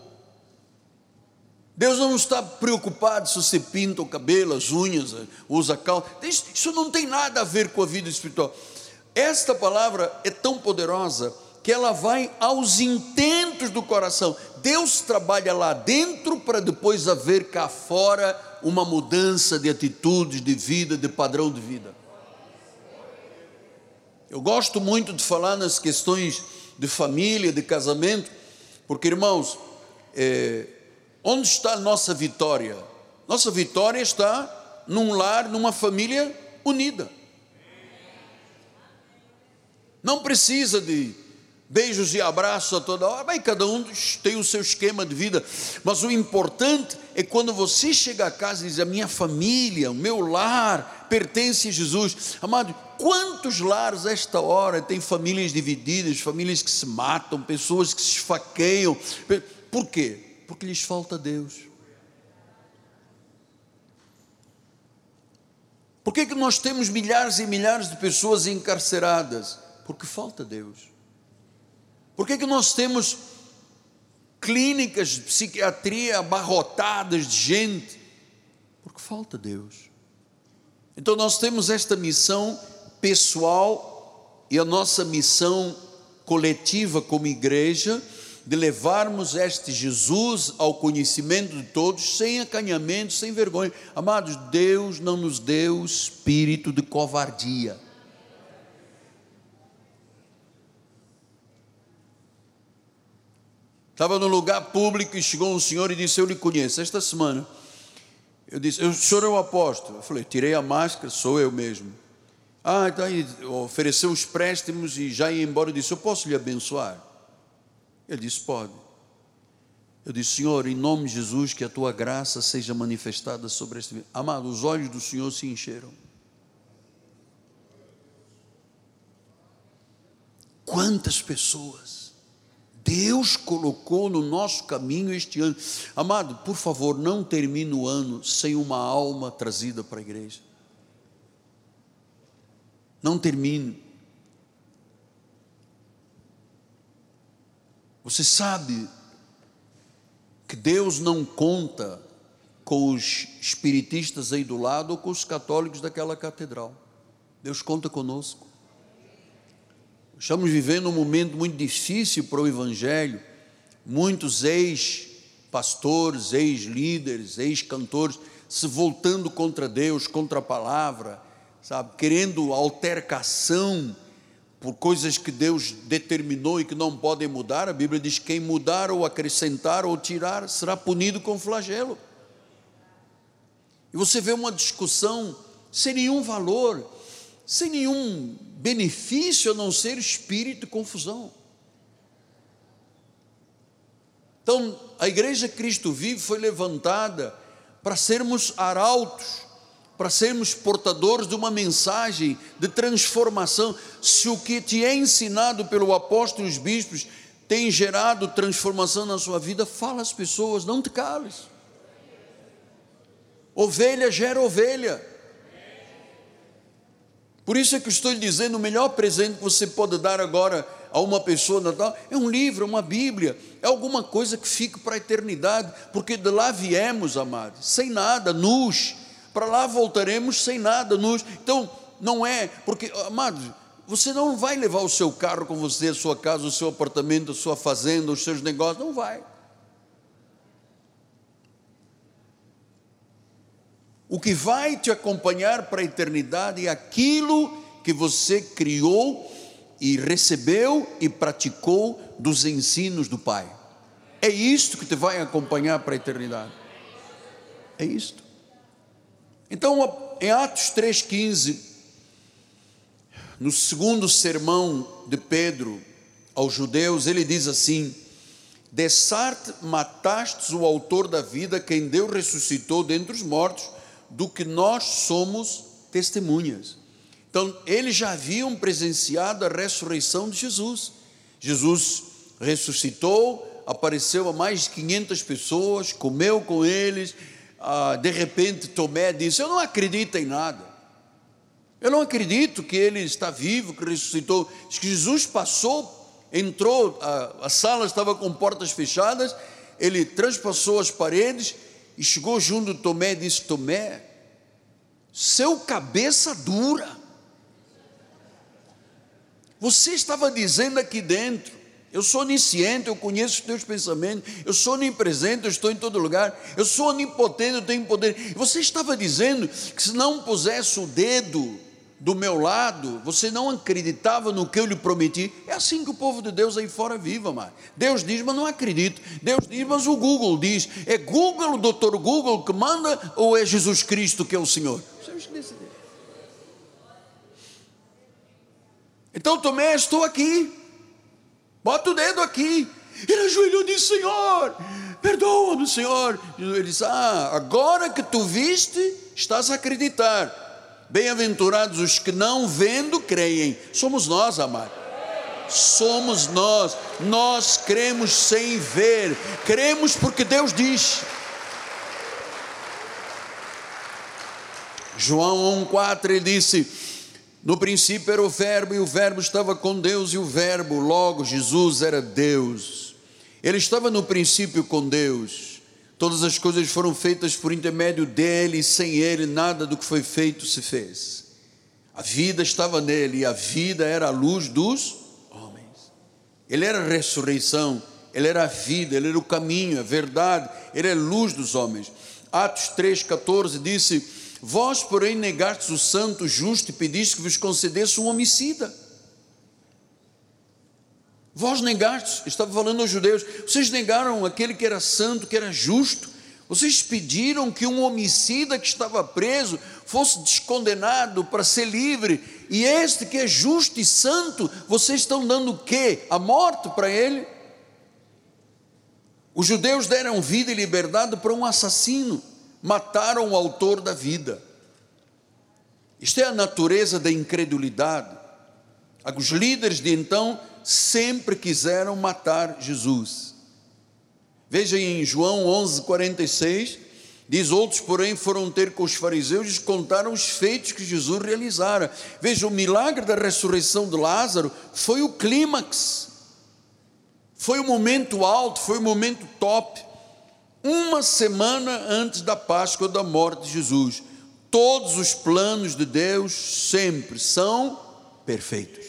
Deus não está preocupado se você pinta o cabelo, as unhas, usa calça. Isso não tem nada a ver com a vida espiritual. Esta palavra é tão poderosa que ela vai aos intentos do coração. Deus trabalha lá dentro para depois haver cá fora uma mudança de atitudes, de vida, de padrão de vida. Eu gosto muito de falar nas questões de família, de casamento, porque irmãos, é, onde está a nossa vitória? Nossa vitória está num lar, numa família unida. Não precisa de beijos e abraços a toda hora, mas cada um tem o seu esquema de vida, mas o importante é quando você chega a casa e diz: a minha família, o meu lar pertence a Jesus. Amado, quantos lares esta hora tem famílias divididas, famílias que se matam, pessoas que se esfaqueiam? Por quê? Porque lhes falta Deus. Por que, que nós temos milhares e milhares de pessoas encarceradas? Porque falta Deus. Por que, que nós temos clínicas de psiquiatria abarrotadas de gente? Porque falta Deus. Então nós temos esta missão pessoal e a nossa missão coletiva como igreja de levarmos este Jesus ao conhecimento de todos, sem acanhamento, sem vergonha. Amados, Deus não nos deu espírito de covardia. Estava num lugar público e chegou um senhor e disse: Eu lhe conheço. Esta semana, eu disse: O senhor é o apóstolo. Eu falei: Tirei a máscara, sou eu mesmo. Ah, então ofereceu os préstimos e já ia embora. Eu disse: Eu posso lhe abençoar? Ele disse: Pode. Eu disse: Senhor, em nome de Jesus, que a tua graça seja manifestada sobre este. Amado, os olhos do Senhor se encheram. Quantas pessoas Deus colocou no nosso caminho este ano. Amado, por favor, não termine o ano sem uma alma trazida para a igreja. Não termine. Você sabe que Deus não conta com os espiritistas aí do lado ou com os católicos daquela catedral. Deus conta conosco. Estamos vivendo um momento muito difícil para o Evangelho. Muitos ex-pastores, ex-líderes, ex-cantores se voltando contra Deus, contra a palavra, sabe, querendo altercação por coisas que Deus determinou e que não podem mudar. A Bíblia diz: quem mudar ou acrescentar ou tirar será punido com flagelo. E você vê uma discussão sem nenhum valor, sem nenhum benefício a não ser espírito e confusão. Então, a igreja Cristo Vive foi levantada para sermos arautos, para sermos portadores de uma mensagem de transformação. Se o que te é ensinado pelo apóstolo e os bispos tem gerado transformação na sua vida, fala às pessoas, não te cales. Ovelha gera ovelha. Por isso é que estou lhe dizendo: o melhor presente que você pode dar agora a uma pessoa Natal é um livro, uma Bíblia, é alguma coisa que fique para a eternidade, porque de lá viemos, amados, sem nada, nus, para lá voltaremos sem nada, nus. Então, não é, porque, amados, você não vai levar o seu carro com você, a sua casa, o seu apartamento, a sua fazenda, os seus negócios, não vai. O que vai te acompanhar para a eternidade é aquilo que você criou e recebeu e praticou dos ensinos do Pai. É isto que te vai acompanhar para a eternidade. É isto. Então, em Atos 3,15, no segundo sermão de Pedro aos judeus, ele diz assim: Dessarte matastes o autor da vida, quem Deus ressuscitou dentre os mortos, do que nós somos testemunhas. Então, eles já haviam presenciado a ressurreição de Jesus. Jesus ressuscitou, apareceu a mais de 500 pessoas, comeu com eles. Ah, de repente, Tomé disse: Eu não acredito em nada. Eu não acredito que ele está vivo, que ressuscitou. Que Jesus passou entrou, a, a sala estava com portas fechadas, ele transpassou as paredes e chegou junto de Tomé e disse: Tomé, seu cabeça dura, você estava dizendo aqui dentro, eu sou onisciente, eu conheço os teus pensamentos, eu sou onipresente, eu estou em todo lugar, eu sou onipotente, eu tenho poder. Você estava dizendo que se não pusesse o dedo do meu lado, você não acreditava no que eu lhe prometi. É assim que o povo de Deus aí fora vive, amado. Deus diz, mas não acredito. Deus diz, mas o Google diz. É Google, o doutor Google que manda ou é Jesus Cristo que é o Senhor? Então Tomé, estou aqui. Bota o dedo aqui. Ele ajoelhou e disse: Senhor, perdoa-me, Senhor. Ele disse: Ah, agora que tu viste, estás a acreditar. Bem-aventurados os que não vendo creem. Somos nós, amado. Somos nós. Nós cremos sem ver. Cremos porque Deus diz. João 1,4 ele disse: No princípio era o Verbo, e o Verbo estava com Deus, e o Verbo, logo Jesus era Deus. Ele estava no princípio com Deus. Todas as coisas foram feitas por intermédio dele, e sem ele nada do que foi feito se fez. A vida estava nele, e a vida era a luz dos homens. Ele era a ressurreição, ele era a vida, ele era o caminho, a verdade, ele é a luz dos homens. Atos 3,14 disse: Vós, porém, negastes o santo, justo, e pediste que vos concedesse um homicida. Vós negastes, estava falando aos judeus, vocês negaram aquele que era santo, que era justo, vocês pediram que um homicida que estava preso fosse descondenado para ser livre, e este que é justo e santo, vocês estão dando o quê? A morte para ele? Os judeus deram vida e liberdade para um assassino, mataram o autor da vida. Isto é a natureza da incredulidade. Os líderes de então sempre quiseram matar Jesus. Veja em João 11:46, diz outros, porém, foram ter com os fariseus e contaram os feitos que Jesus realizara. Veja, o milagre da ressurreição de Lázaro foi o clímax. Foi o momento alto, foi o momento top. Uma semana antes da Páscoa da morte de Jesus. Todos os planos de Deus sempre são perfeitos.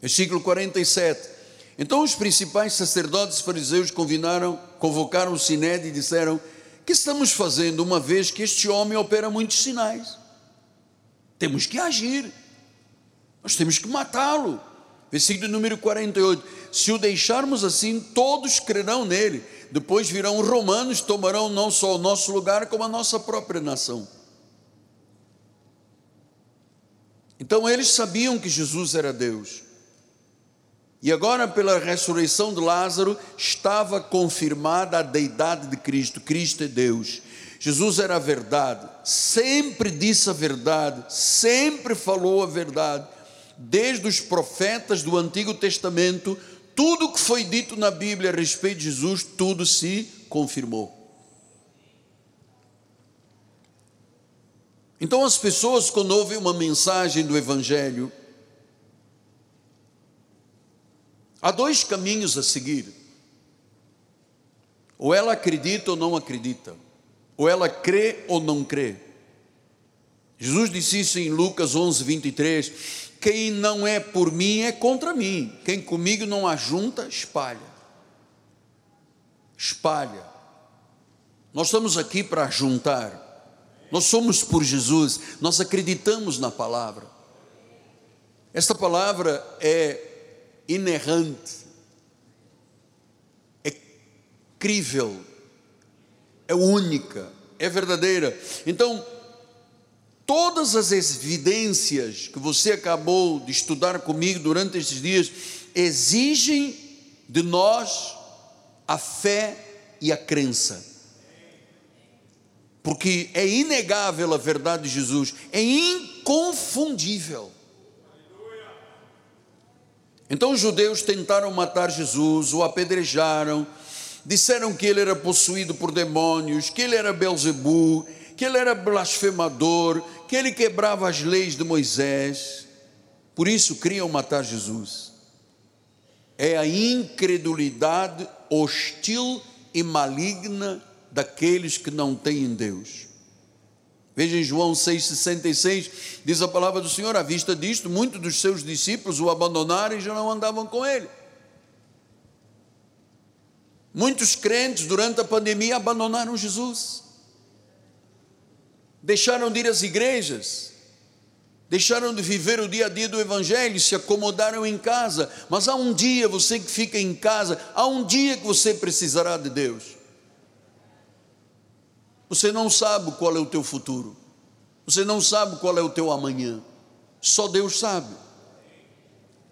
Versículo 47. Então os principais sacerdotes fariseus convidaram, convocaram o Sinédrio e disseram: Que estamos fazendo uma vez que este homem opera muitos sinais? Temos que agir, nós temos que matá-lo. Versículo número 48: Se o deixarmos assim, todos crerão nele. Depois virão romanos, tomarão não só o nosso lugar, como a nossa própria nação. Então eles sabiam que Jesus era Deus. E agora, pela ressurreição de Lázaro, estava confirmada a deidade de Cristo. Cristo é Deus. Jesus era a verdade, sempre disse a verdade, sempre falou a verdade. Desde os profetas do Antigo Testamento, tudo que foi dito na Bíblia a respeito de Jesus, tudo se confirmou. Então, as pessoas, quando ouvem uma mensagem do Evangelho, Há dois caminhos a seguir. Ou ela acredita ou não acredita. Ou ela crê ou não crê. Jesus disse isso em Lucas 11, 23. Quem não é por mim é contra mim. Quem comigo não ajunta, espalha. Espalha. Nós estamos aqui para juntar. Nós somos por Jesus. Nós acreditamos na palavra. Esta palavra é inerrante, é crível, é única, é verdadeira. Então, todas as evidências que você acabou de estudar comigo durante estes dias exigem de nós a fé e a crença. Porque é inegável a verdade de Jesus, é inconfundível. Então os judeus tentaram matar Jesus, o apedrejaram, disseram que ele era possuído por demônios, que ele era Belzebu, que ele era blasfemador, que ele quebrava as leis de Moisés. Por isso queriam matar Jesus. É a incredulidade hostil e maligna daqueles que não têm Deus. Veja em João 6,66, diz a palavra do Senhor: à vista disto, muitos dos seus discípulos o abandonaram e já não andavam com ele. Muitos crentes durante a pandemia abandonaram Jesus, deixaram de ir às igrejas, deixaram de viver o dia a dia do Evangelho, se acomodaram em casa. Mas há um dia, você que fica em casa, há um dia que você precisará de Deus. Você não sabe qual é o teu futuro. Você não sabe qual é o teu amanhã. Só Deus sabe.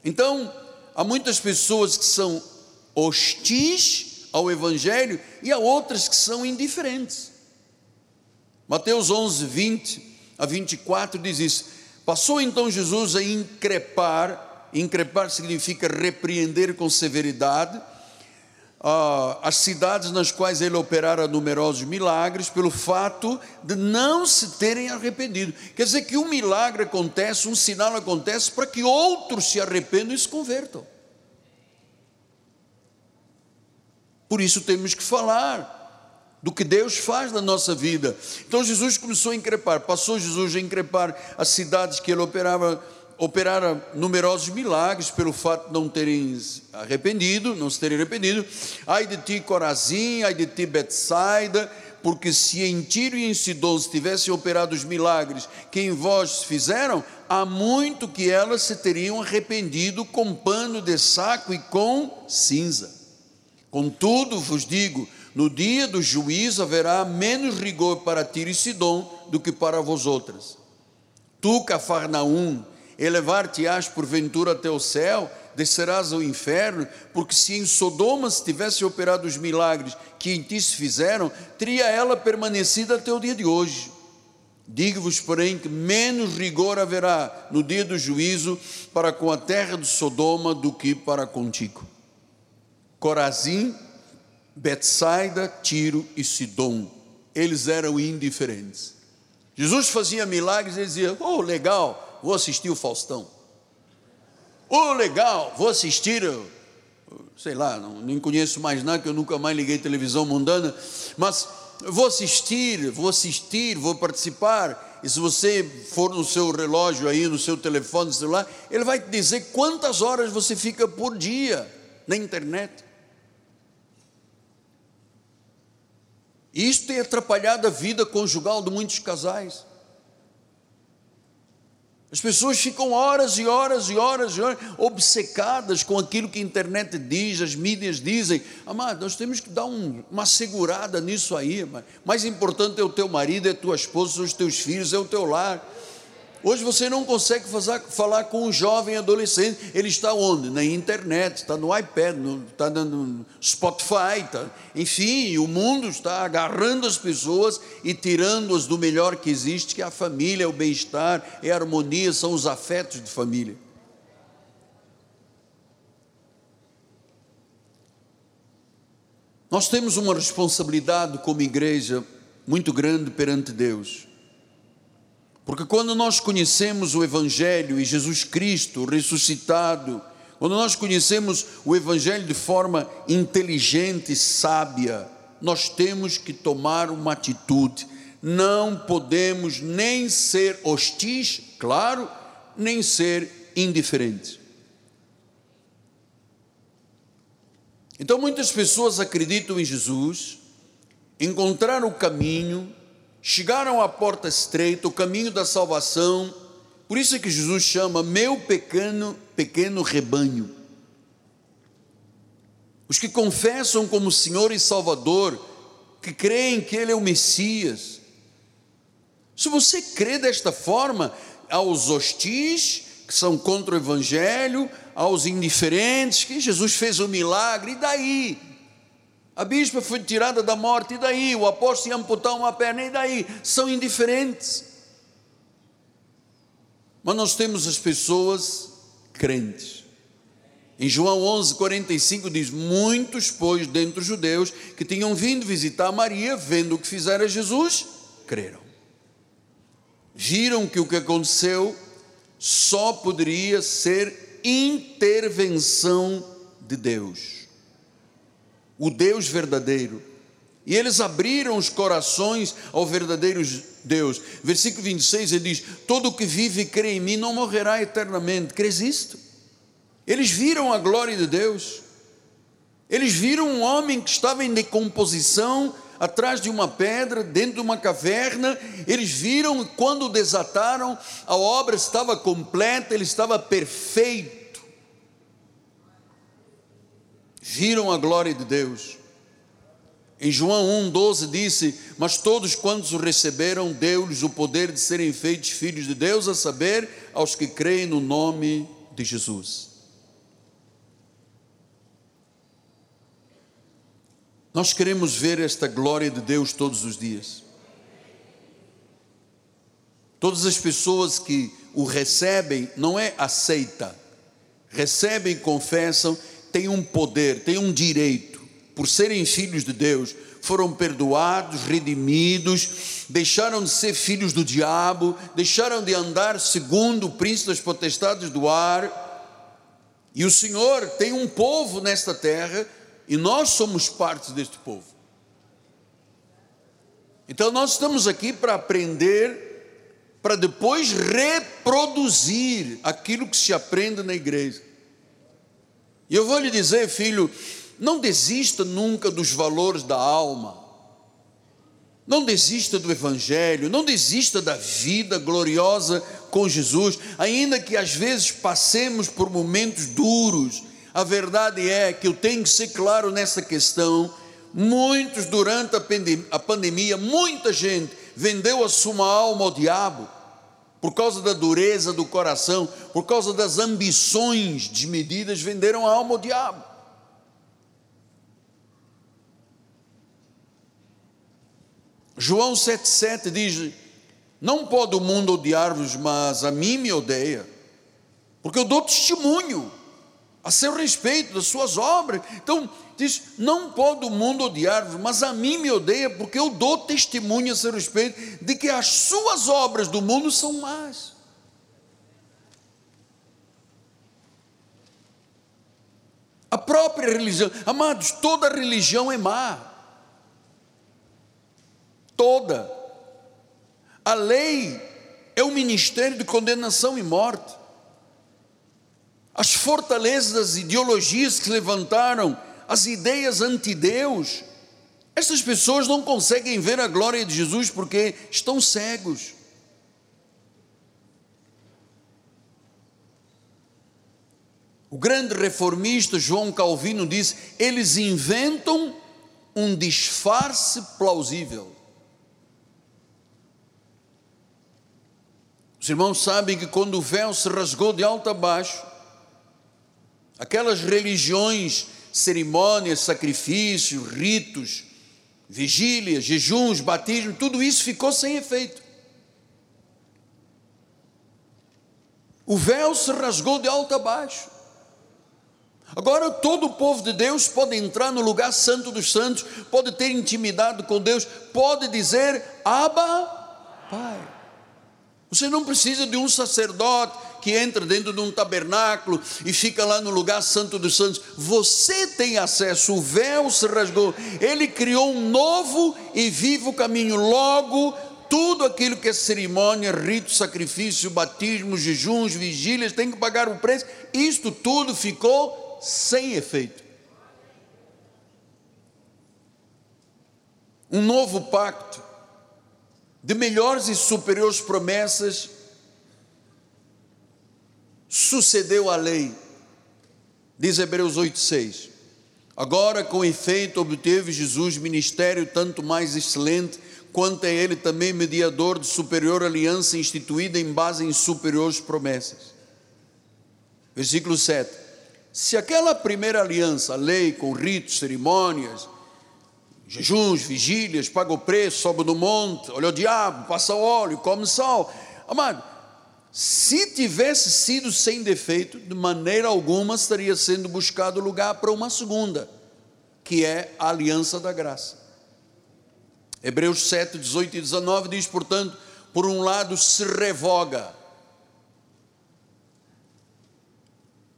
Então, há muitas pessoas que são hostis ao Evangelho e há outras que são indiferentes. Mateus 11, 20 a 24 diz isso. Passou então Jesus a increpar, increpar significa repreender com severidade, ah, as cidades nas quais ele operara numerosos milagres, pelo fato de não se terem arrependido. Quer dizer que um milagre acontece, um sinal acontece para que outros se arrependam e se convertam. Por isso temos que falar do que Deus faz na nossa vida. Então Jesus começou a increpar, passou Jesus a increpar as cidades que ele operava operara numerosos milagres pelo fato de não terem arrependido, não se terem arrependido. Ai de ti, Corazim, ai de ti, Betsaida, porque se em Tiro e em Sidon se tivessem operado os milagres que em vós fizeram, há muito que elas se teriam arrependido com pano de saco e com cinza. Contudo, vos digo, no dia do juízo haverá menos rigor para Tiro e Sidom do que para vós outras. Tu, Cafarnaum, elevar-te-ás porventura até o céu, descerás ao inferno, porque se em Sodoma se tivesse operado os milagres que em ti se fizeram, teria ela permanecido até o dia de hoje. Digo-vos, porém, que menos rigor haverá no dia do juízo para com a terra de Sodoma do que para contigo. Corazim, Betsaida, Tiro e Sidom, eles eram indiferentes. Jesus fazia milagres e eles diziam: Oh, legal, vou assistir o Faustão. Oh, legal, vou assistir, sei lá, não, nem conheço mais nada, que eu nunca mais liguei televisão mundana, mas vou assistir, vou assistir, vou participar. E se você for no seu relógio aí, no seu telefone celular, ele vai te dizer quantas horas você fica por dia na internet. Isso tem atrapalhado a vida conjugal de muitos casais. As pessoas ficam horas e horas e horas e horas obcecadas com aquilo que a internet diz, as mídias dizem. Amado, nós temos que dar um, uma segurada nisso aí. Mais importante é o teu marido, é a tua esposa, são os teus filhos, é o teu lar. Hoje você não consegue fazer, falar com um jovem adolescente, ele está onde? Na internet, está no iPad, no, está no Spotify, está, enfim, o mundo está agarrando as pessoas e tirando-as do melhor que existe, que é a família, é o bem-estar, é a harmonia, são os afetos de família. Nós temos uma responsabilidade como igreja muito grande perante Deus. Porque quando nós conhecemos o Evangelho e Jesus Cristo ressuscitado, quando nós conhecemos o Evangelho de forma inteligente e sábia, nós temos que tomar uma atitude. Não podemos nem ser hostis, claro, nem ser indiferentes. Então muitas pessoas acreditam em Jesus, encontraram o caminho, chegaram à porta estreita, o caminho da salvação. Por isso é que Jesus chama meu pequeno, pequeno rebanho. Os que confessam como Senhor e Salvador, que creem que Ele é o Messias, Se você crê desta forma, aos hostis, que são contra o Evangelho, aos indiferentes, que Jesus fez um milagre, e daí? A bispa foi tirada da morte, e daí? O apóstolo ia amputar uma perna, e daí? São indiferentes. Mas nós temos as pessoas crentes. Em João 11, 45 diz: Muitos, pois, dentre os judeus que tinham vindo visitar Maria, vendo o que fizera Jesus, creram. Viram que o que aconteceu só poderia ser intervenção de Deus, o Deus verdadeiro. E eles abriram os corações ao verdadeiro Deus. Versículo 26 ele diz: Todo o que vive e crê em mim não morrerá eternamente. Crês isto? Eles viram a glória de Deus. Eles viram um homem que estava em decomposição atrás de uma pedra, dentro de uma caverna. Eles viram quando desataram, a obra estava completa, ele estava perfeito. Viram a glória de Deus. Em João 1,12 disse: Mas todos quantos o receberam, deu-lhes o poder de serem feitos filhos de Deus, a saber, aos que creem no nome de Jesus. Nós queremos ver esta glória de Deus todos os dias. Todas as pessoas que o recebem, não é aceita, recebem, confessam, têm um poder, têm um direito, por serem filhos de Deus, foram perdoados, redimidos, deixaram de ser filhos do diabo, deixaram de andar segundo o príncipe das potestades do ar. E o Senhor tem um povo nesta terra e nós somos parte deste povo. Então nós estamos aqui para aprender, para depois reproduzir aquilo que se aprende na igreja. E eu vou lhe dizer, filho, não desista nunca dos valores da alma. Não desista do Evangelho, não desista da vida gloriosa com Jesus, ainda que às vezes passemos por momentos duros, a verdade é que eu tenho que ser claro nessa questão. Muitos, durante a pandemia, muita gente vendeu a sua alma ao diabo, por causa da dureza do coração, por causa das ambições desmedidas, venderam a alma ao diabo. João 7,7 diz: Não pode o mundo odiar-vos, mas a mim me odeia, porque eu dou testemunho a seu respeito, das suas obras. Então, diz: não pode o mundo odiar-vos, mas a mim me odeia, porque eu dou testemunho a seu respeito de que as suas obras do mundo são más. A própria religião, amados, toda religião é má. Toda. A lei é um ministério de condenação e morte as fortalezas das ideologias que levantaram, as ideias anti-Deus. Essas pessoas não conseguem ver a glória de Jesus porque estão cegos. O grande reformista João Calvino diz: eles inventam um disfarce plausível. Os irmãos sabem que quando o véu se rasgou de alto a baixo, aquelas religiões, cerimônias, sacrifícios, ritos, vigílias, jejuns, batismo, tudo isso ficou sem efeito. O véu se rasgou de alto a baixo. Agora todo o povo de Deus pode entrar no lugar santo dos santos, pode ter intimidade com Deus, pode dizer: Abba, Pai. Você não precisa de um sacerdote que entra dentro de um tabernáculo e fica lá no lugar santo dos santos. Você tem acesso, o véu se rasgou. Ele criou um novo e vivo caminho. Logo, tudo aquilo que é cerimônia, rito, sacrifício, batismo, jejuns, vigílias, tem que pagar o preço. Isto tudo ficou sem efeito. Um novo pacto de melhores e superiores promessas, sucedeu a lei, diz Hebreus 8,6. Agora, com efeito, obteve Jesus ministério tanto mais excelente, quanto é ele também mediador de superior aliança instituída em base em superiores promessas. Versículo 7. Se aquela primeira aliança, lei com ritos, cerimônias, jejuns, vigílias, paga o preço, sobe no monte, olha o diabo, passa óleo, come sal. Amado, se tivesse sido sem defeito, de maneira alguma estaria sendo buscado lugar para uma segunda, que é a aliança da graça. Hebreus 7, 18 e 19 diz, portanto, por um lado se revoga.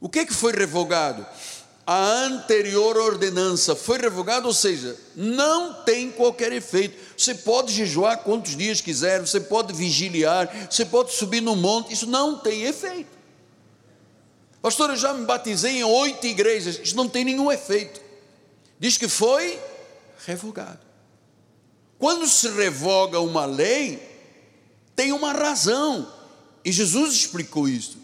O que, que foi revogado? A anterior ordenança foi revogada, ou seja, não tem qualquer efeito. Você pode jejuar quantos dias quiser, você pode vigiliar, você pode subir no monte, isso não tem efeito. Pastor, eu já me batizei em oito igrejas, isso não tem nenhum efeito. Diz que foi revogado. Quando se revoga uma lei, tem uma razão. E Jesus explicou isso.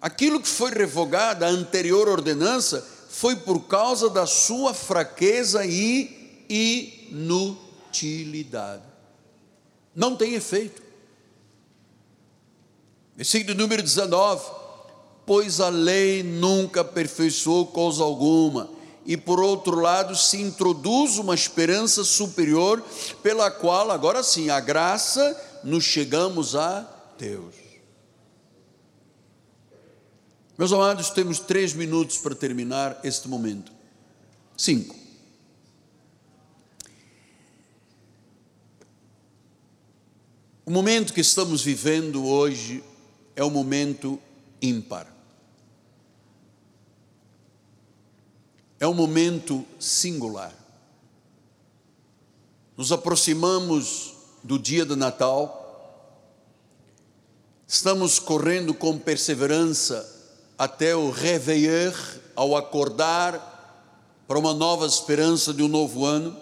Aquilo que foi revogado, a anterior ordenança, foi por causa da sua fraqueza e inutilidade. Não tem efeito. Versículo número 19: Pois a lei nunca aperfeiçoou coisa alguma e por outro lado se introduz uma esperança superior, pela qual, agora sim, a graça, nos chegamos a Deus. Meus amados, temos três minutos para terminar este momento. Cinco. O momento que estamos vivendo hoje é um momento ímpar. é um momento singular. Nos aproximamos do dia de Natal, estamos correndo com perseverança até o réveillon, ao acordar para uma nova esperança de um novo ano.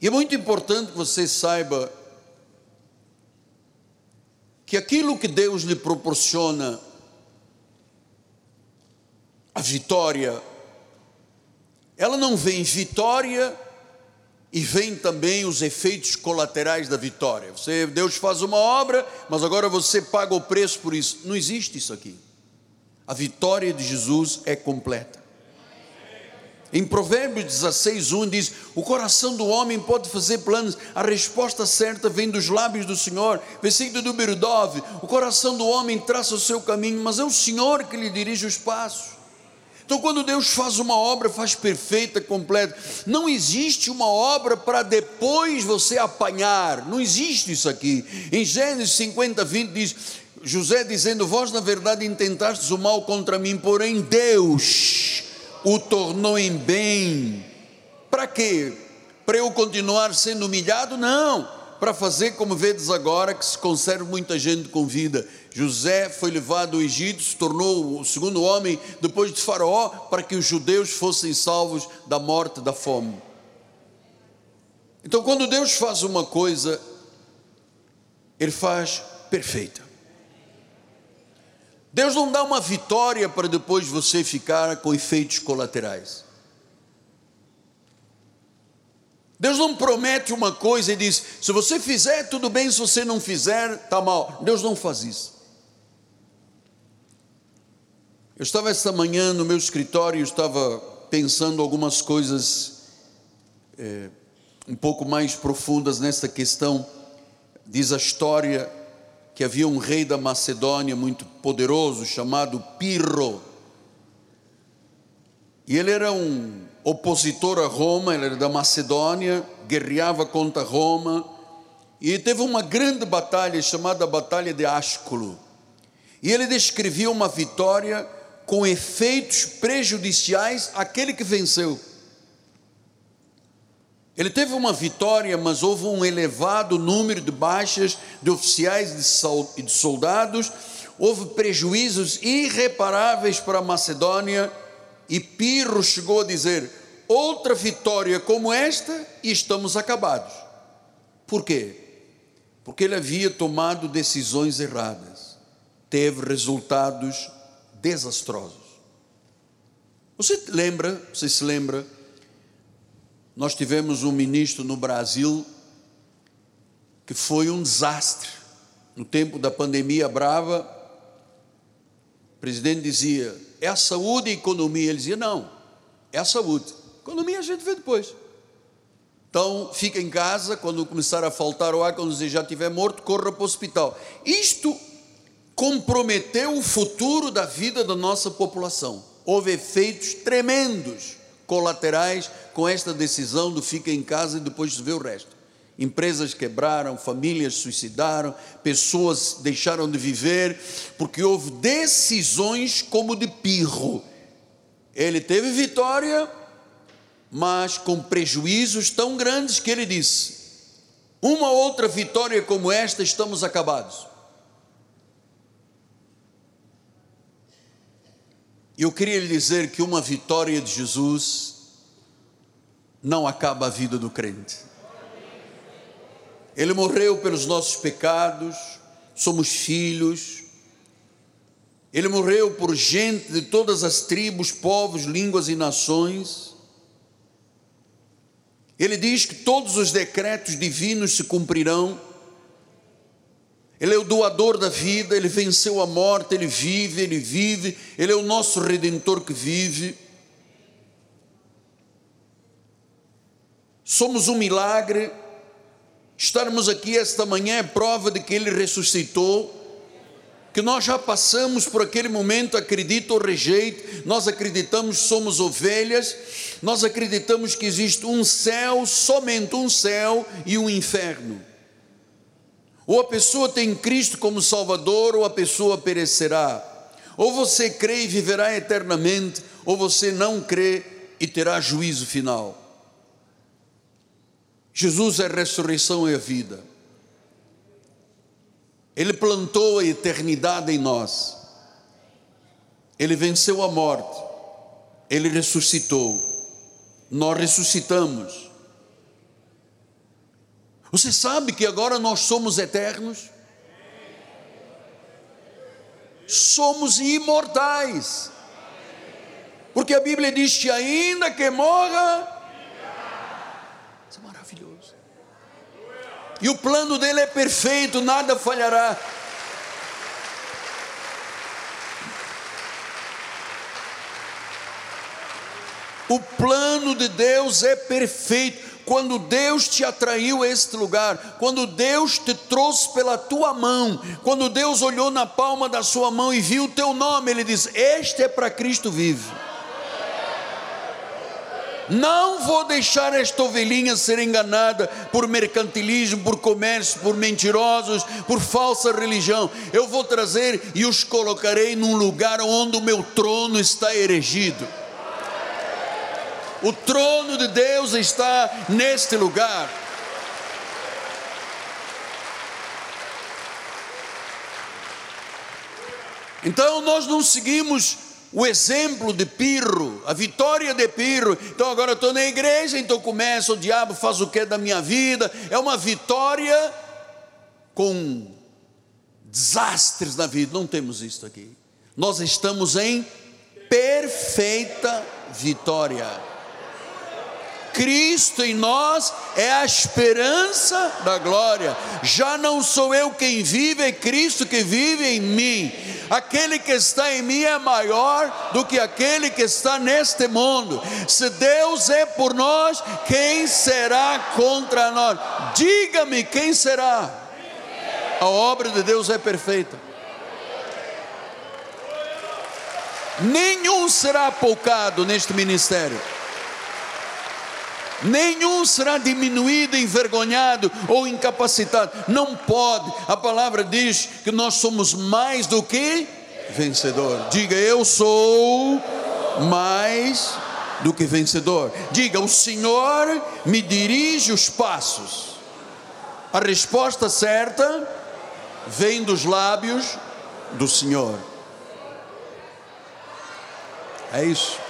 E é muito importante que você saiba que aquilo que Deus lhe proporciona a vitória, ela não vem vitória e vem também os efeitos colaterais da vitória. Você, Deus faz uma obra, mas agora você paga o preço por isso. Não existe isso aqui. A vitória de Jesus é completa. Em Provérbios 16, 1 diz: O coração do homem pode fazer planos, a resposta certa vem dos lábios do Senhor. Versículo número 9: O coração do homem traça o seu caminho, mas é o Senhor que lhe dirige os passos. Então, quando Deus faz uma obra, faz perfeita, completa, não existe uma obra para depois você apanhar, não existe isso aqui. Em Gênesis 50, 20 diz: José dizendo: Vós na verdade intentastes o mal contra mim, porém Deus o tornou em bem. Para quê? Para eu continuar sendo humilhado? Não, para fazer como vedes agora, que se conserva muita gente com vida. José foi levado ao Egito, se tornou o segundo homem depois de Faraó, para que os judeus fossem salvos da morte, da fome. Então, quando Deus faz uma coisa, Ele faz perfeita. Deus não dá uma vitória para depois você ficar com efeitos colaterais. Deus não promete uma coisa e diz: se você fizer, tudo bem, se você não fizer, está mal. Deus não faz isso. Eu estava esta manhã no meu escritório, estava pensando algumas coisas é, um pouco mais profundas nesta questão. Diz a história que havia um rei da Macedônia muito poderoso chamado Pirro. E ele era um opositor a Roma, ele era da Macedônia, guerreava contra Roma. E teve uma grande batalha chamada Batalha de Ásculo. E ele descrevia uma vitória com efeitos prejudiciais àquele que venceu. Ele teve uma vitória, mas houve um elevado número de baixas de oficiais e de soldados, houve prejuízos irreparáveis para a Macedônia, e Pirro chegou a dizer: outra vitória como esta e estamos acabados. Por quê? Porque ele havia tomado decisões erradas, teve resultados desastrosos. Você lembra, você se lembra, Nós tivemos um ministro no Brasil que foi um desastre. No tempo da pandemia brava, o presidente dizia: é a saúde e a economia. Ele dizia: não, é a saúde. Economia a gente vê depois. Então, fica em casa, quando começar a faltar o ar, quando você já estiver morto, corra para o hospital. Isto comprometeu o futuro da vida da nossa população. Houve efeitos tremendos colaterais com esta decisão do fica em casa e depois vê o resto. Empresas quebraram, famílias suicidaram, pessoas deixaram de viver, porque houve decisões como de pirro. Ele teve vitória, mas com prejuízos tão grandes que ele disse: uma outra vitória como esta, estamos acabados. Eu queria lhe dizer que uma vitória de Jesus não acaba a vida do crente. Ele morreu pelos nossos pecados, somos filhos. Ele morreu por gente de todas as tribos, povos, línguas e nações. Ele diz que todos os decretos divinos se cumprirão. Ele é o doador da vida, ele venceu a morte, ele vive, ele vive, ele é o nosso redentor que vive. Somos um milagre. Estarmos aqui esta manhã é prova de que ele ressuscitou que nós já passamos por aquele momento, acredita ou rejeita, nós acreditamos somos ovelhas, nós acreditamos que existe um céu, somente um céu e um inferno. Ou a pessoa tem Cristo como Salvador, ou a pessoa perecerá. Ou você crê e viverá eternamente, ou você não crê e terá juízo final. Jesus é a ressurreição e a vida. Ele plantou a eternidade em nós. Ele venceu a morte. Ele ressuscitou. Nós ressuscitamos. Você sabe que agora nós somos eternos? Somos imortais. Porque a Bíblia diz que ainda que morra, E o plano dele é perfeito, nada falhará. O plano de Deus é perfeito. Quando Deus te atraiu a este lugar, quando Deus te trouxe pela tua mão, quando Deus olhou na palma da sua mão e viu o teu nome, Ele diz: Este é para Cristo vive. Não vou deixar esta ovelhinha ser enganada por mercantilismo, por comércio, por mentirosos, por falsa religião. Eu vou trazer e os colocarei num lugar onde o meu trono está erigido. O trono de Deus está neste lugar. Então nós não seguimos o exemplo de Pirro, a vitória de Pirro. Então agora eu estou na igreja, então começa, o diabo faz o que da minha vida? É uma vitória com desastres na vida. Não temos isso aqui. Nós estamos em perfeita vitória. Cristo em nós é a esperança da glória. Já não sou eu quem vive, é Cristo que vive em mim. Aquele que está em mim é maior do que aquele que está neste mundo. Se Deus é por nós, quem será contra nós? Diga-me quem será. A obra de Deus é perfeita. Nenhum será apoucado neste ministério nenhum será diminuído, envergonhado ou incapacitado. Não pode. A palavra diz que nós somos mais do que vencedor. Diga, eu sou mais do que vencedor. Diga, o Senhor me dirige os passos. A resposta certa vem dos lábios do Senhor. É isso.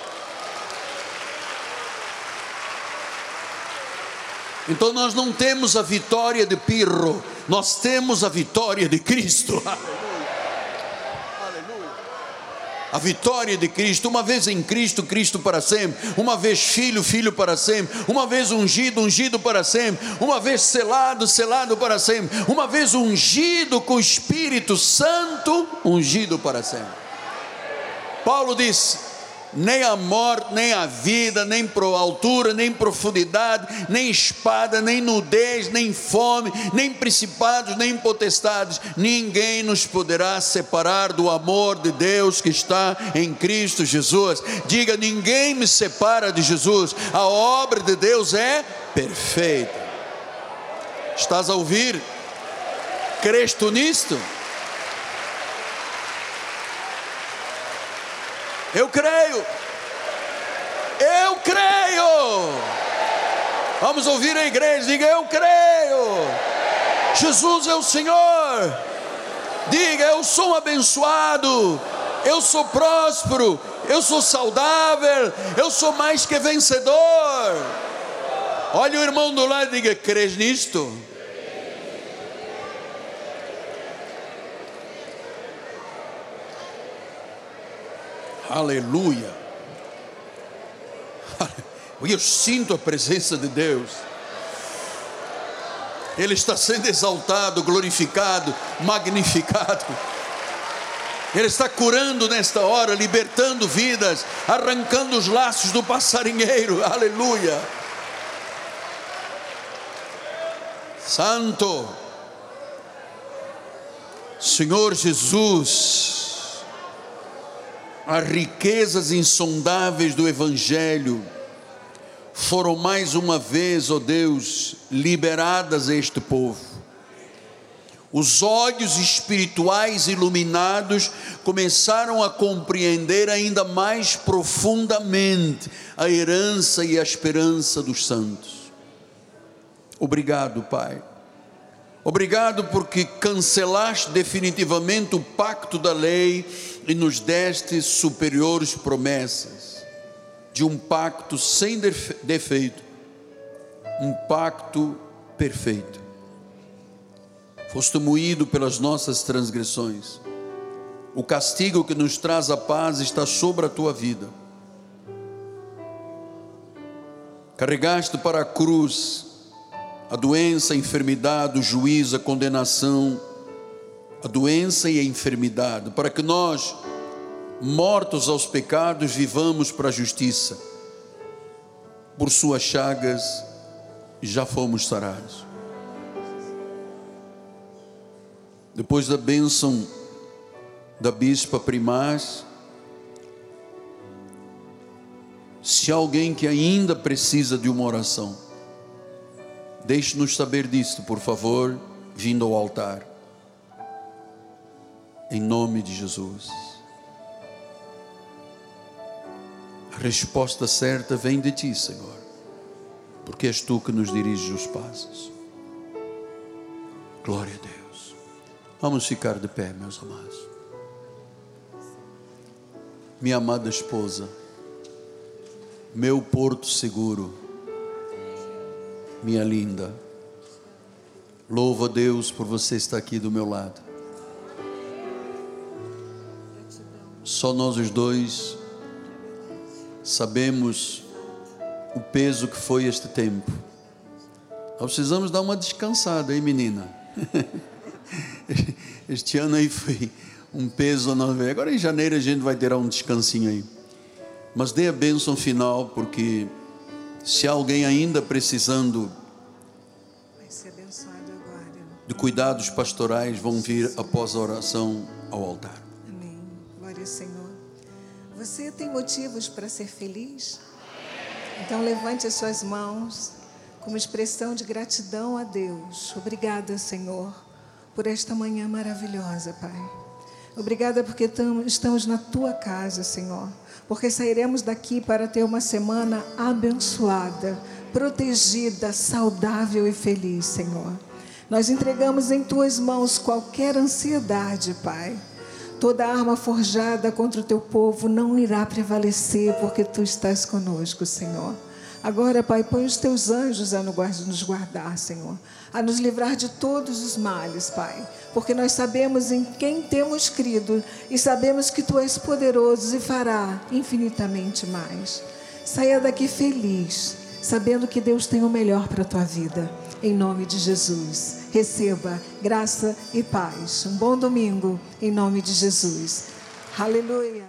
Então nós não temos a vitória de Pirro, nós temos a vitória de Cristo. [laughs] A vitória de Cristo, uma vez em Cristo, Cristo para sempre, uma vez filho, filho para sempre, uma vez ungido, ungido para sempre, uma vez selado, selado para sempre, uma vez ungido com o Espírito Santo, ungido para sempre. Paulo disse: nem a morte, nem a vida, nem pro altura, nem profundidade, nem espada, nem nudez, nem fome, nem principados, nem potestades, ninguém nos poderá separar do amor de Deus que está em Cristo Jesus. Diga: ninguém me separa de Jesus, a obra de Deus é perfeita. Estás a ouvir? Crês tu nisto? Eu creio. Eu creio. Vamos ouvir a igreja, diga eu creio. Jesus é o Senhor. Diga eu sou abençoado. Eu sou próspero. Eu sou saudável. Eu sou mais que vencedor. Olha o irmão do lado e diga: crês nisto? Aleluia. Eu sinto a presença de Deus. Ele está sendo exaltado, glorificado, magnificado. Ele está curando nesta hora, libertando vidas, arrancando os laços do passarinheiro. Aleluia. Santo. Senhor Jesus as riquezas insondáveis do Evangelho foram mais uma vez, ó oh Deus, liberadas a este povo. Os olhos espirituais iluminados começaram a compreender ainda mais profundamente a herança e a esperança dos santos. Obrigado, Pai. Obrigado porque cancelaste definitivamente o pacto da lei e nos deste superiores promessas de um pacto sem defeito, um pacto perfeito. Foste moído pelas nossas transgressões. O castigo que nos traz a paz está sobre a tua vida. Carregaste para a cruz a doença, a enfermidade, o juízo, a condenação, a doença e a enfermidade, para que nós, mortos aos pecados, vivamos para a justiça. Por suas chagas já fomos sarados. Depois da bênção da bispa primaz, se alguém que ainda precisa de uma oração, deixe-nos saber disto, por favor, vindo ao altar em nome de Jesus. A resposta certa vem de ti, Senhor, porque és tu que nos diriges os passos. Glória a Deus. Vamos ficar de pé, meus amados. Minha amada esposa, meu porto seguro, minha linda, louvo a Deus por você estar aqui do meu lado. Só nós os dois sabemos o peso que foi este tempo. Nós precisamos dar uma descansada, hein, menina? [laughs] Este ano aí foi um peso enorme. Agora em janeiro a gente vai ter um descansinho aí. Mas dê a bênção final, porque se alguém ainda precisando de cuidados pastorais, vão vir após a oração ao altar. Senhor. Você tem motivos para ser feliz? Então levante as suas mãos como expressão de gratidão a Deus. Obrigada, Senhor, por esta manhã maravilhosa, Pai. Obrigada porque estamos na tua casa, Senhor. Porque sairemos daqui para ter uma semana abençoada, protegida, saudável e feliz, Senhor. Nós entregamos em tuas mãos qualquer ansiedade, Pai Toda arma forjada contra o teu povo não irá prevalecer, porque tu estás conosco, Senhor. Agora, Pai, põe os teus anjos a nos guardar, Senhor, a nos livrar de todos os males, Pai, porque nós sabemos em quem temos crido e sabemos que Tu és poderoso e fará infinitamente mais. Saia daqui feliz, sabendo que Deus tem o melhor para a tua vida. Em nome de Jesus. Receba graça e paz. Um bom domingo, em nome de Jesus. Aleluia.